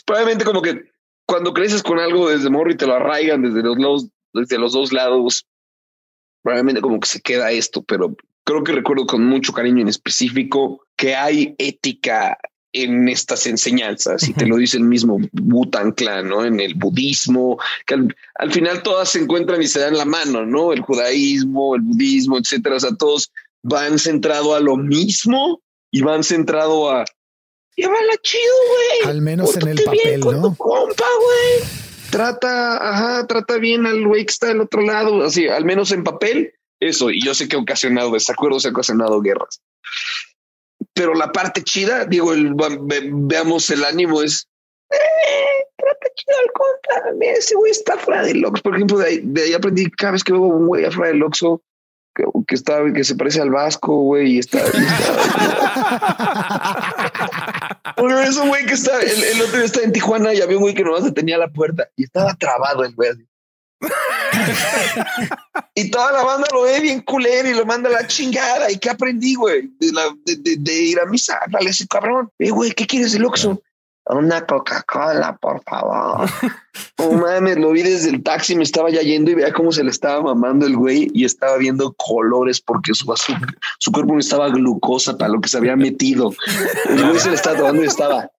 Probablemente como que cuando creces con algo desde morro y te lo arraigan desde los lados, desde los dos lados, probablemente como que se queda esto, pero creo que recuerdo con mucho cariño en específico que hay ética en estas enseñanzas y te lo dice el mismo Butan Clan, ¿no? En el budismo, que al, final todas se encuentran y se dan la mano, ¿no? El judaísmo, el budismo, etcétera. O sea, todos van centrado a lo mismo y van centrado a llévala chido, güey. Al menos en el papel, ¿no? compa, güey. Trata, ajá, trata bien al güey que está del otro lado, así, al menos en papel, eso. Y yo sé que ha ocasionado desacuerdos, ha ocasionado guerras. Pero la parte chida, digo, el, veamos el ánimo es, eh, trata chido al compa, ese güey está fuera del Oxxo. Por ejemplo, de ahí, de ahí aprendí cada vez que veo un güey afuera del Oxxo, que, que, está, que se parece al Vasco, güey, y está. Bueno, es un güey que está, el, otro día está en Tijuana y había un güey que nomás tenía la puerta y estaba trabado el güey. y toda la banda lo ve bien culero y lo manda a la chingada. ¿Y qué aprendí, güey? De, ir a misa. Dale ese cabrón. Eh, güey, ¿qué quieres del Oxxo? Una Coca-Cola, por favor. Oh mames, lo vi desde el taxi, me estaba ya yendo y veía cómo se le estaba mamando el güey y estaba viendo colores porque su azúcar, su cuerpo no estaba glucosa para lo que se había metido. El güey se le estaba tomando y estaba.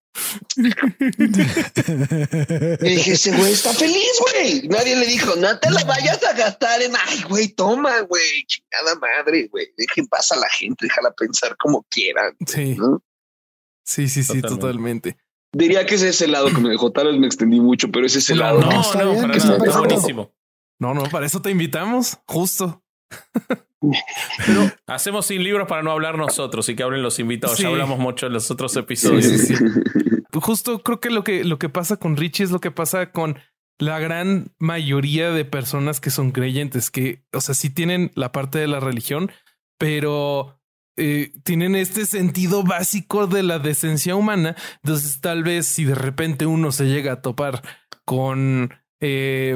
y dije, ese güey está feliz, güey. Nadie le dijo, no te la vayas a gastar en, ay, güey, toma, güey, chingada madre, güey. Dejen pasa a la gente, déjala pensar como quieran. Sí. Sí, sí, sí, totalmente. Diría que ese es el lado que me dejó. Tal vez me extendí mucho, pero ese es el lado. No, no, para nada, buenísimo. No, no, para eso te invitamos, justo. Pero hacemos sin libros para no hablar nosotros y que hablen los invitados. Ya hablamos mucho en los otros episodios. Justo creo que lo que lo que pasa con Richie es lo que pasa con la gran mayoría de personas que son creyentes, que, o sea, sí tienen la parte de la religión, pero eh, tienen este sentido básico de la decencia humana. Entonces, tal vez si de repente uno se llega a topar con eh,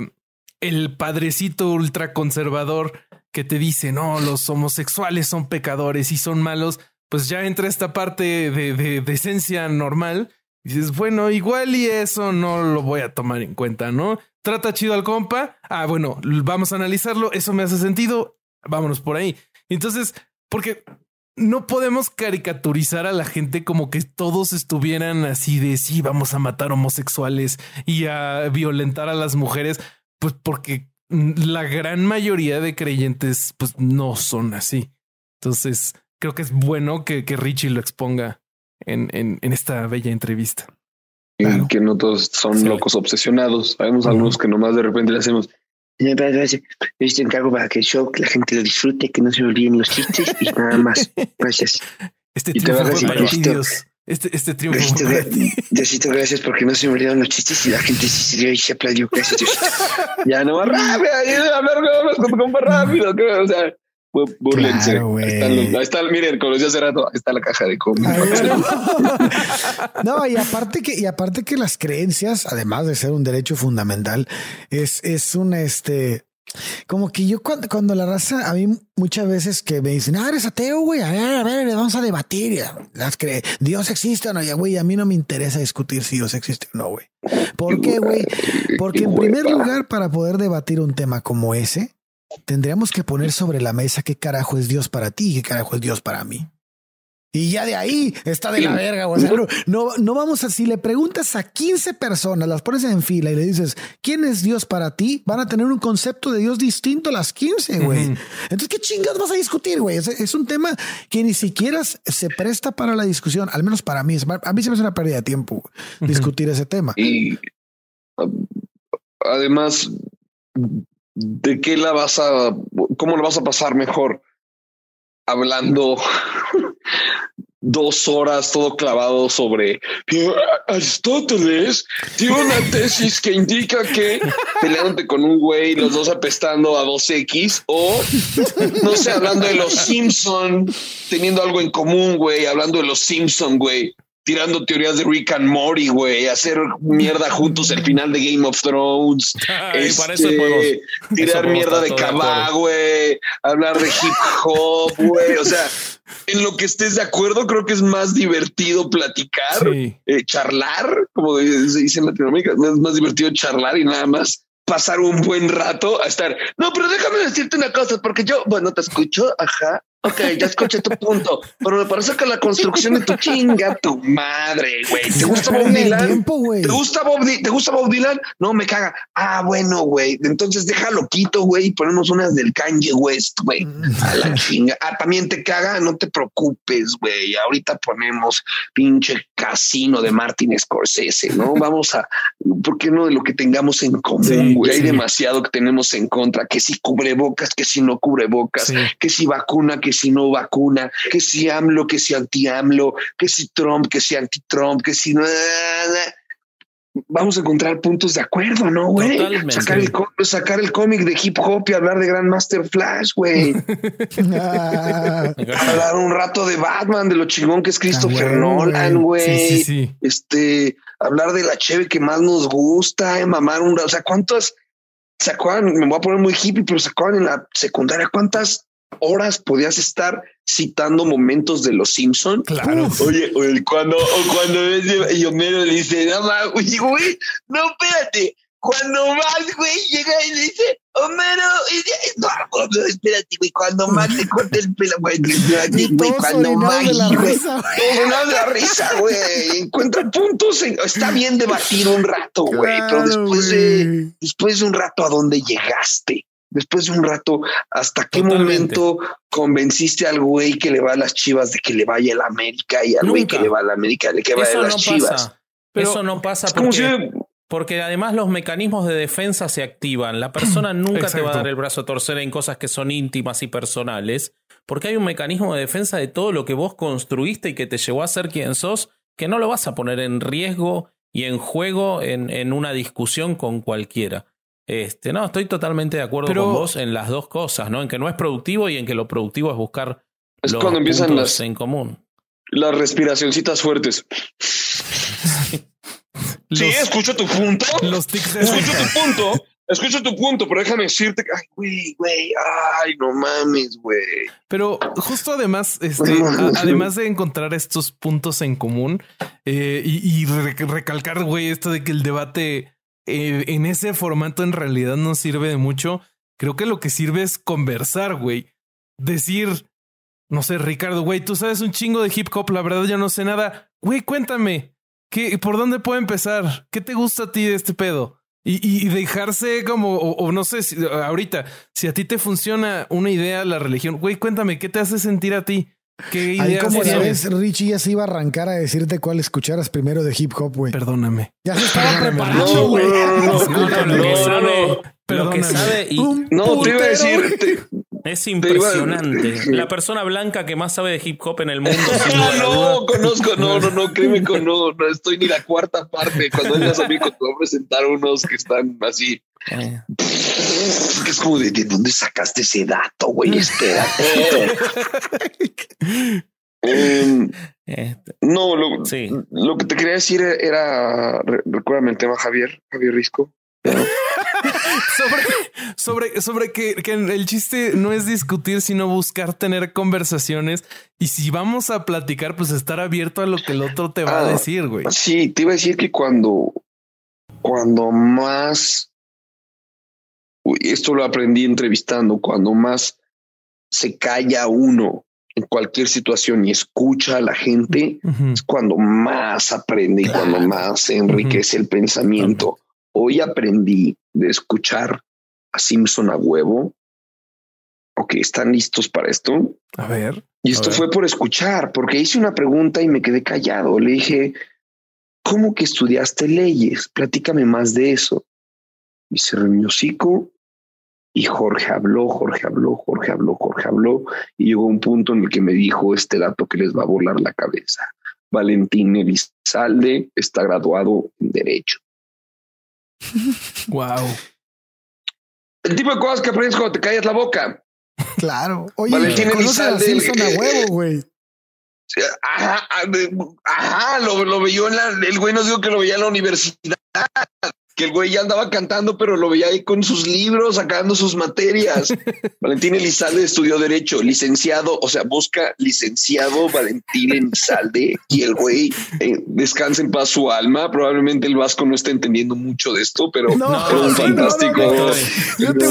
el padrecito ultraconservador que te dice, no, los homosexuales son pecadores y son malos, pues ya entra esta parte de, de decencia normal. Y dices, bueno, igual y eso no lo voy a tomar en cuenta, ¿no? Trata chido al compa. Ah, bueno, vamos a analizarlo. Eso me hace sentido. Vámonos por ahí. Entonces, porque no podemos caricaturizar a la gente como que todos estuvieran así de sí, vamos a matar homosexuales y a violentar a las mujeres, pues porque la gran mayoría de creyentes pues no son así. Entonces, creo que es bueno que, que Richie lo exponga en, en, en esta bella entrevista. Y que no todos son locos obsesionados. Sabemos algunos que nomás de repente le hacemos. Este encargo para que el show, que la gente lo disfrute, que no se olviden los chistes y nada más. Gracias. Este triunfo fue para ti, Dios. Este, este triunfo Diosito, fue para ti. Diosito, gracias porque no se me olvidaron los chistes y la gente se sirvió y se aplaudió. Gracias, Dios. ya no más rápido, hablar con compa rápido. O sea, burlense. Claro, ahí, están los, ahí está, miren, como decía hace rato, ahí está la caja de cómics. no, y aparte que, y aparte que las creencias, además de ser un derecho fundamental, es, es un este. Como que yo cuando, cuando la raza, a mí muchas veces que me dicen, ah, eres ateo, güey, a ver, a ver, vamos a debatir. Las cree, Dios existe o no, ya, güey, a mí no me interesa discutir si Dios existe o no, güey. ¿Por qué, güey? Porque en primer lugar, para poder debatir un tema como ese, tendríamos que poner sobre la mesa qué carajo es Dios para ti y qué carajo es Dios para mí. Y ya de ahí está de la verga. O sea, no, no vamos a, si le preguntas a 15 personas, las pones en fila y le dices, ¿quién es Dios para ti? Van a tener un concepto de Dios distinto a las 15, güey. Entonces, ¿qué chingas vas a discutir, güey? Es, un tema que ni siquiera se presta para la discusión, al menos para mí. A mí se me hace una pérdida de tiempo discutir ese tema. Y además, ¿de qué la vas a, cómo la vas a pasar mejor? Hablando dos horas todo clavado sobre Aristóteles tiene una tesis que indica que peleándote con un güey, los dos apestando a 2X o no sé, hablando de los Simpson, teniendo algo en común, güey, hablando de los Simpson, güey tirando teorías de Rick and Morty, güey, hacer mierda juntos el final de Game of Thrones. Este, tirar mierda de cabá, güey, hablar de hip hop, güey. O sea, en lo que estés de acuerdo, creo que es más divertido platicar, eh, charlar, como se dice en Latinoamérica, es más divertido charlar y nada más pasar un buen rato a estar. No, pero déjame decirte una cosa, porque yo, bueno, te escucho, ajá, Ok, ya escuché tu punto, pero me parece que la construcción de tu chinga, tu madre, güey. ¿Te gusta Bob Dylan? ¿Te gusta Bob, ¿Te gusta Bob Dylan? No me caga. Ah, bueno, güey. Entonces déjalo quito, güey, y ponemos unas del Kanye West, güey. A la chinga. Ah, también te caga, no te preocupes, güey. Ahorita ponemos pinche casino de Martin Scorsese, ¿no? Vamos a, ¿por qué no de lo que tengamos en común, güey? Hay demasiado que tenemos en contra, que si cubrebocas, que si no cubrebocas, que si vacuna, que si no vacuna, que si AMLO, que si anti-AMLO, que si Trump, que si anti-Trump, que si no... Vamos a encontrar puntos de acuerdo, ¿no, güey? Sacar el, sacar el cómic de hip hop y hablar de Grandmaster Flash, güey. hablar un rato de Batman, de lo chingón que es Christopher Nolan, güey. Este, hablar de la cheve que más nos gusta, eh, mamar un... O sea, ¿cuántos... ¿Se acuerdan? Me voy a poner muy hippie, pero ¿se acuerdan en la secundaria cuántas horas podías estar citando momentos de los Simpson. Claro. Oye, oye, cuando, o cuando y Homero le dice, no, oye, güey, no, espérate. Cuando más, güey, llega y le dice, Homero, y no, no, espérate, güey, cuando más le corte el pelo, güey, espérate, güey, cuando más, güey, no de la risa, güey, encuentra puntos, está bien debatir un rato, güey, pero después de, después de un rato, ¿a dónde llegaste? Después de un rato, ¿hasta qué momento convenciste al güey que le va a las chivas de que le vaya a la América y al güey que le va a la América de que vaya a las chivas? Eso no pasa porque, porque, además los mecanismos de defensa se activan. La persona nunca te va a dar el brazo a torcer en cosas que son íntimas y personales, porque hay un mecanismo de defensa de todo lo que vos construiste y que te llevó a ser quien sos, que no lo vas a poner en riesgo y en juego en, en una discusión con cualquiera. Este, no, estoy totalmente de acuerdo con vos en las dos cosas, ¿no? En que no es productivo y en que lo productivo es buscar es los cuando empiezan las en común. Las respiracioncitas fuertes. sí, escucho tu punto. Los tics Escucho tu punto. Escucho tu punto, pero déjame decirte que, ay, güey, güey, ay, no mames, güey. Pero justo además, este, además de encontrar estos puntos en común eh, y, y recalcar, güey, esto de que el debate eh, en ese formato en realidad no sirve de mucho. Creo que lo que sirve es conversar, güey. Decir, no sé, Ricardo, güey, tú sabes un chingo de hip hop, la verdad yo no sé nada. Güey, cuéntame, ¿qué, ¿por dónde puedo empezar? ¿Qué te gusta a ti de este pedo? Y, dejarse como, o, no sé, si, ahorita, si a ti te funciona una idea la religión, güey, cuéntame, ¿qué te hace sentir a ti? ¿Qué idea como ya ves, Richie ya se iba a arrancar a decirte cuál escucharas primero de hip hop, güey. Perdóname. Ya se estaba preparando, güey. No, no, no, Lo que sabe y... No, te iba a decir... Es impresionante. La persona blanca que más sabe de hip hop en el mundo. no, no, conozco, no, no, no, créeme que no, no estoy ni la cuarta parte. Cuando vengas a mí, te voy a presentar unos que están así. Eh. Es como de, ¿de dónde sacaste ese dato, güey? Espérate. Este. no, lo, sí. lo que te quería decir era, recuérdame el tema Javier, Javier Risco. Sobre, sobre, sobre que, que, el chiste no es discutir, sino buscar tener conversaciones. Y si vamos a platicar, pues estar abierto a lo que el otro te va a ah, decir, güey. Sí, te iba a decir que cuando, cuando más, esto lo aprendí entrevistando, cuando más se calla uno en cualquier situación y escucha a la gente, es cuando más aprende y cuando más se enriquece el pensamiento. Hoy aprendí de escuchar a Simpson a huevo. Ok, ¿están listos para esto? A ver. Y esto fue por escuchar, porque hice una pregunta y me quedé callado. Le dije, ¿cómo que estudiaste leyes? Platícame más de eso. Y se reunió y Jorge habló, Jorge habló, Jorge habló, Jorge habló. Y llegó un punto en el que me dijo este dato que les va a volar la cabeza. Valentín Elizalde está graduado en Derecho. wow. El tipo de cosas que aprendes cuando te callas la boca. Claro. Oye, Valentín Elizalde. A huevo, güey. Ajá, ajá, lo, lo vio en la, el güey nos dijo que lo veía en la universidad que el güey ya andaba cantando, pero lo veía ahí con sus libros, sacando sus materias. Valentín Elizalde estudió Derecho, licenciado, o sea, busca licenciado Valentín Elizalde y el güey eh, descansa en paz su alma. Probablemente el Vasco no está entendiendo mucho de esto, pero no, un fantástico. yo, te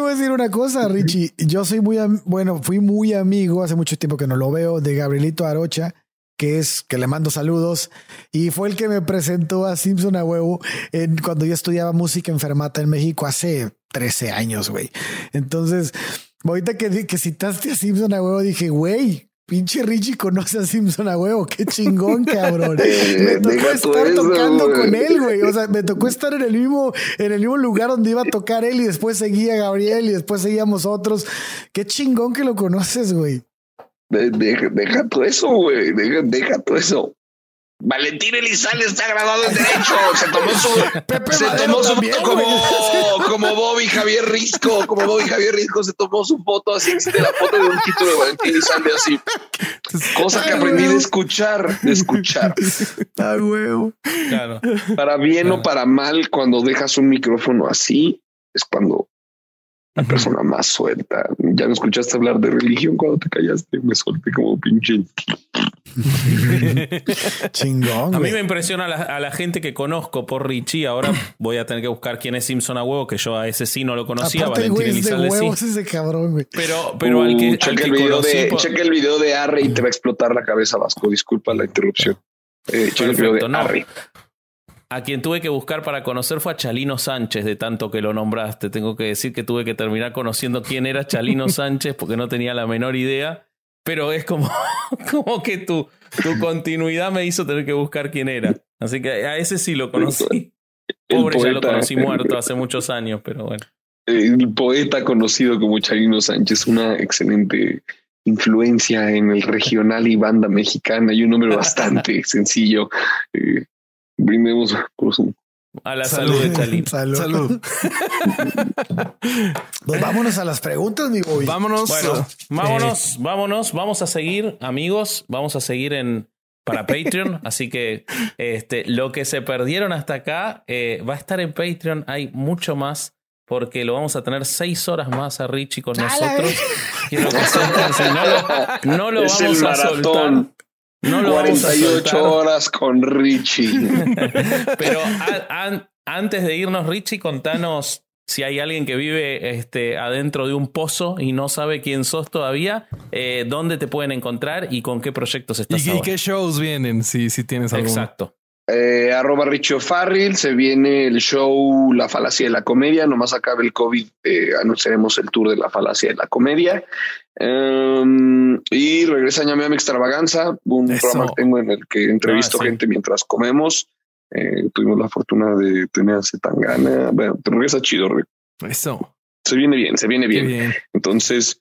voy a decir una cosa, Richie. Yo soy muy, bueno, fui muy amigo hace mucho tiempo que no lo veo de Gabrielito Arocha que es que le mando saludos y fue el que me presentó a Simpson a huevo en, cuando yo estudiaba música enfermata en México hace 13 años, güey. Entonces, ahorita que, que citaste a Simpson a huevo, dije, güey, Pinche Richie conoce a Simpson a huevo, qué chingón, cabrón. Me tocó estar tocando con él, güey. O sea, me tocó estar en el mismo, en el mismo lugar donde iba a tocar él y después seguía Gabriel y después seguíamos otros. Qué chingón que lo conoces, güey. Deja, todo eso, güey. Deja, todo eso. Valentín Elizalde está graduado en Derecho. Se tomó su. se tomó su foto como, como Bobby Javier Risco. Como Bobby Javier Risco se tomó su foto así. de la foto de un título de Valentín Elizalde así. Cosa que aprendí de escuchar. De escuchar. Ah, huevo. Claro. Para bien o para mal, cuando dejas un micrófono así, es cuando la persona más suelta. Ya no escuchaste hablar de religión cuando te callaste. Me solté como pinche. Chingón. A mí me impresiona a la, gente que conozco por Richie. Ahora voy a tener que buscar quién es Simpson a huevo, que yo a ese sí no lo conocía. Valentín ese cabrón, güey. Pero, pero al que. Checa, el, video de, el video de Arre y te va a explotar la cabeza, Vasco. Disculpa la interrupción. Eh, video de Arre. A quien tuve que buscar para conocer fue a Chalino Sánchez, de tanto que lo nombraste. Tengo que decir que tuve que terminar conociendo quién era Chalino Sánchez porque no tenía la menor idea. Pero es como, como que tu, tu continuidad me hizo tener que buscar quién era. Así que a ese sí lo conocí. Pobre, ya lo conocí muerto hace muchos años, pero bueno. El poeta conocido como Chalino Sánchez, una excelente influencia en el regional y banda mexicana y un número bastante sencillo. Eh, brindemos por su a la salud, de Chalín. Salud. pues vámonos a las preguntas, mi boy. Vámonos. Bueno, vámonos, vámonos. Vamos a seguir, amigos. Vamos a seguir en para Patreon. así que este, lo que se perdieron hasta acá eh, va a estar en Patreon. Hay mucho más porque lo vamos a tener seis horas más a Richie con nosotros. Quiero que no lo, no lo vamos a soltar. No 48 horas con Richie. Pero antes de irnos, Richie, contanos si hay alguien que vive este, adentro de un pozo y no sabe quién sos todavía, eh, dónde te pueden encontrar y con qué proyectos estás ¿Y, qué shows vienen? Si, si tienes algo. Exacto. eh, arroba Richo Farril, se viene el show La Falacia de la Comedia, nomás acabe el COVID, eh, anunciaremos el tour de La Falacia de la Comedia. Um, y regresa a mi Extravaganza, un programa que tengo en el que entrevisto ah, gente mientras comemos. Eh, tuvimos la fortuna de tener a Zetangana. Bueno, te regresa chido, Eso. Se viene bien, se viene bien. Entonces,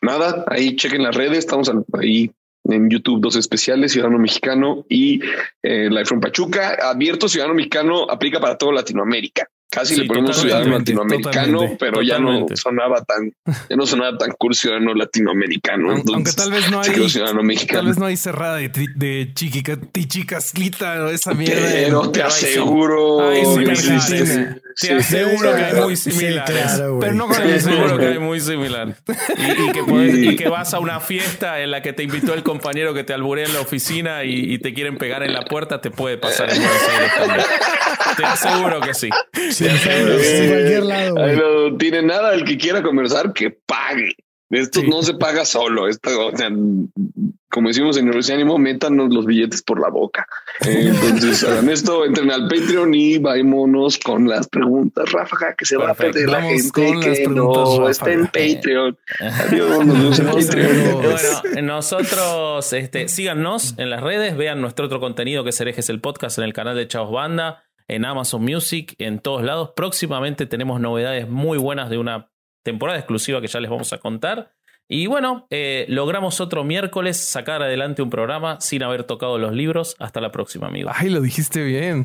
nada, ahí chequen las redes, estamos ahí en YouTube dos especiales, Ciudadano Mexicano y eh, Life from Pachuca. Abierto Ciudadano Mexicano aplica para toda Latinoamérica. Casi le ponemos ciudadano latinoamericano, pero ya no sonaba tan, ya no sonaba tan cool ciudadano latinoamericano. Aunque, tal vez no hay ciudadano mexicano. Tal vez no hay cerrada de, de chiquica, o esa mierda. Pero te aseguro. Te aseguro que hay muy similares. pero no con el seguro que hay muy similar. Y, que y, que vas a una fiesta en la que te invitó el compañero que te alburea en la oficina y, te quieren pegar en la puerta, te puede pasar en Te aseguro que sí. Sí, en cualquier lado. No tiene nada el que quiera conversar que pague. Esto no se paga solo. Esto, como decimos en Universidad Ánimo, métanos los billetes por la boca. Entonces, hagan esto, entren al Patreon y vámonos con las preguntas, Rafa, que se va a perder la gente que no está en Patreon. Adiós, nos en Patreon. Bueno, nosotros, este, síganos en las redes, vean nuestro otro contenido que es Herejes el Podcast en el canal de Chavos Banda en Amazon Music, en todos lados. Próximamente tenemos novedades muy buenas de una temporada exclusiva que ya les vamos a contar. Y bueno, eh, logramos otro miércoles sacar adelante un programa sin haber tocado los libros. Hasta la próxima, amigos. Ay, lo dijiste bien.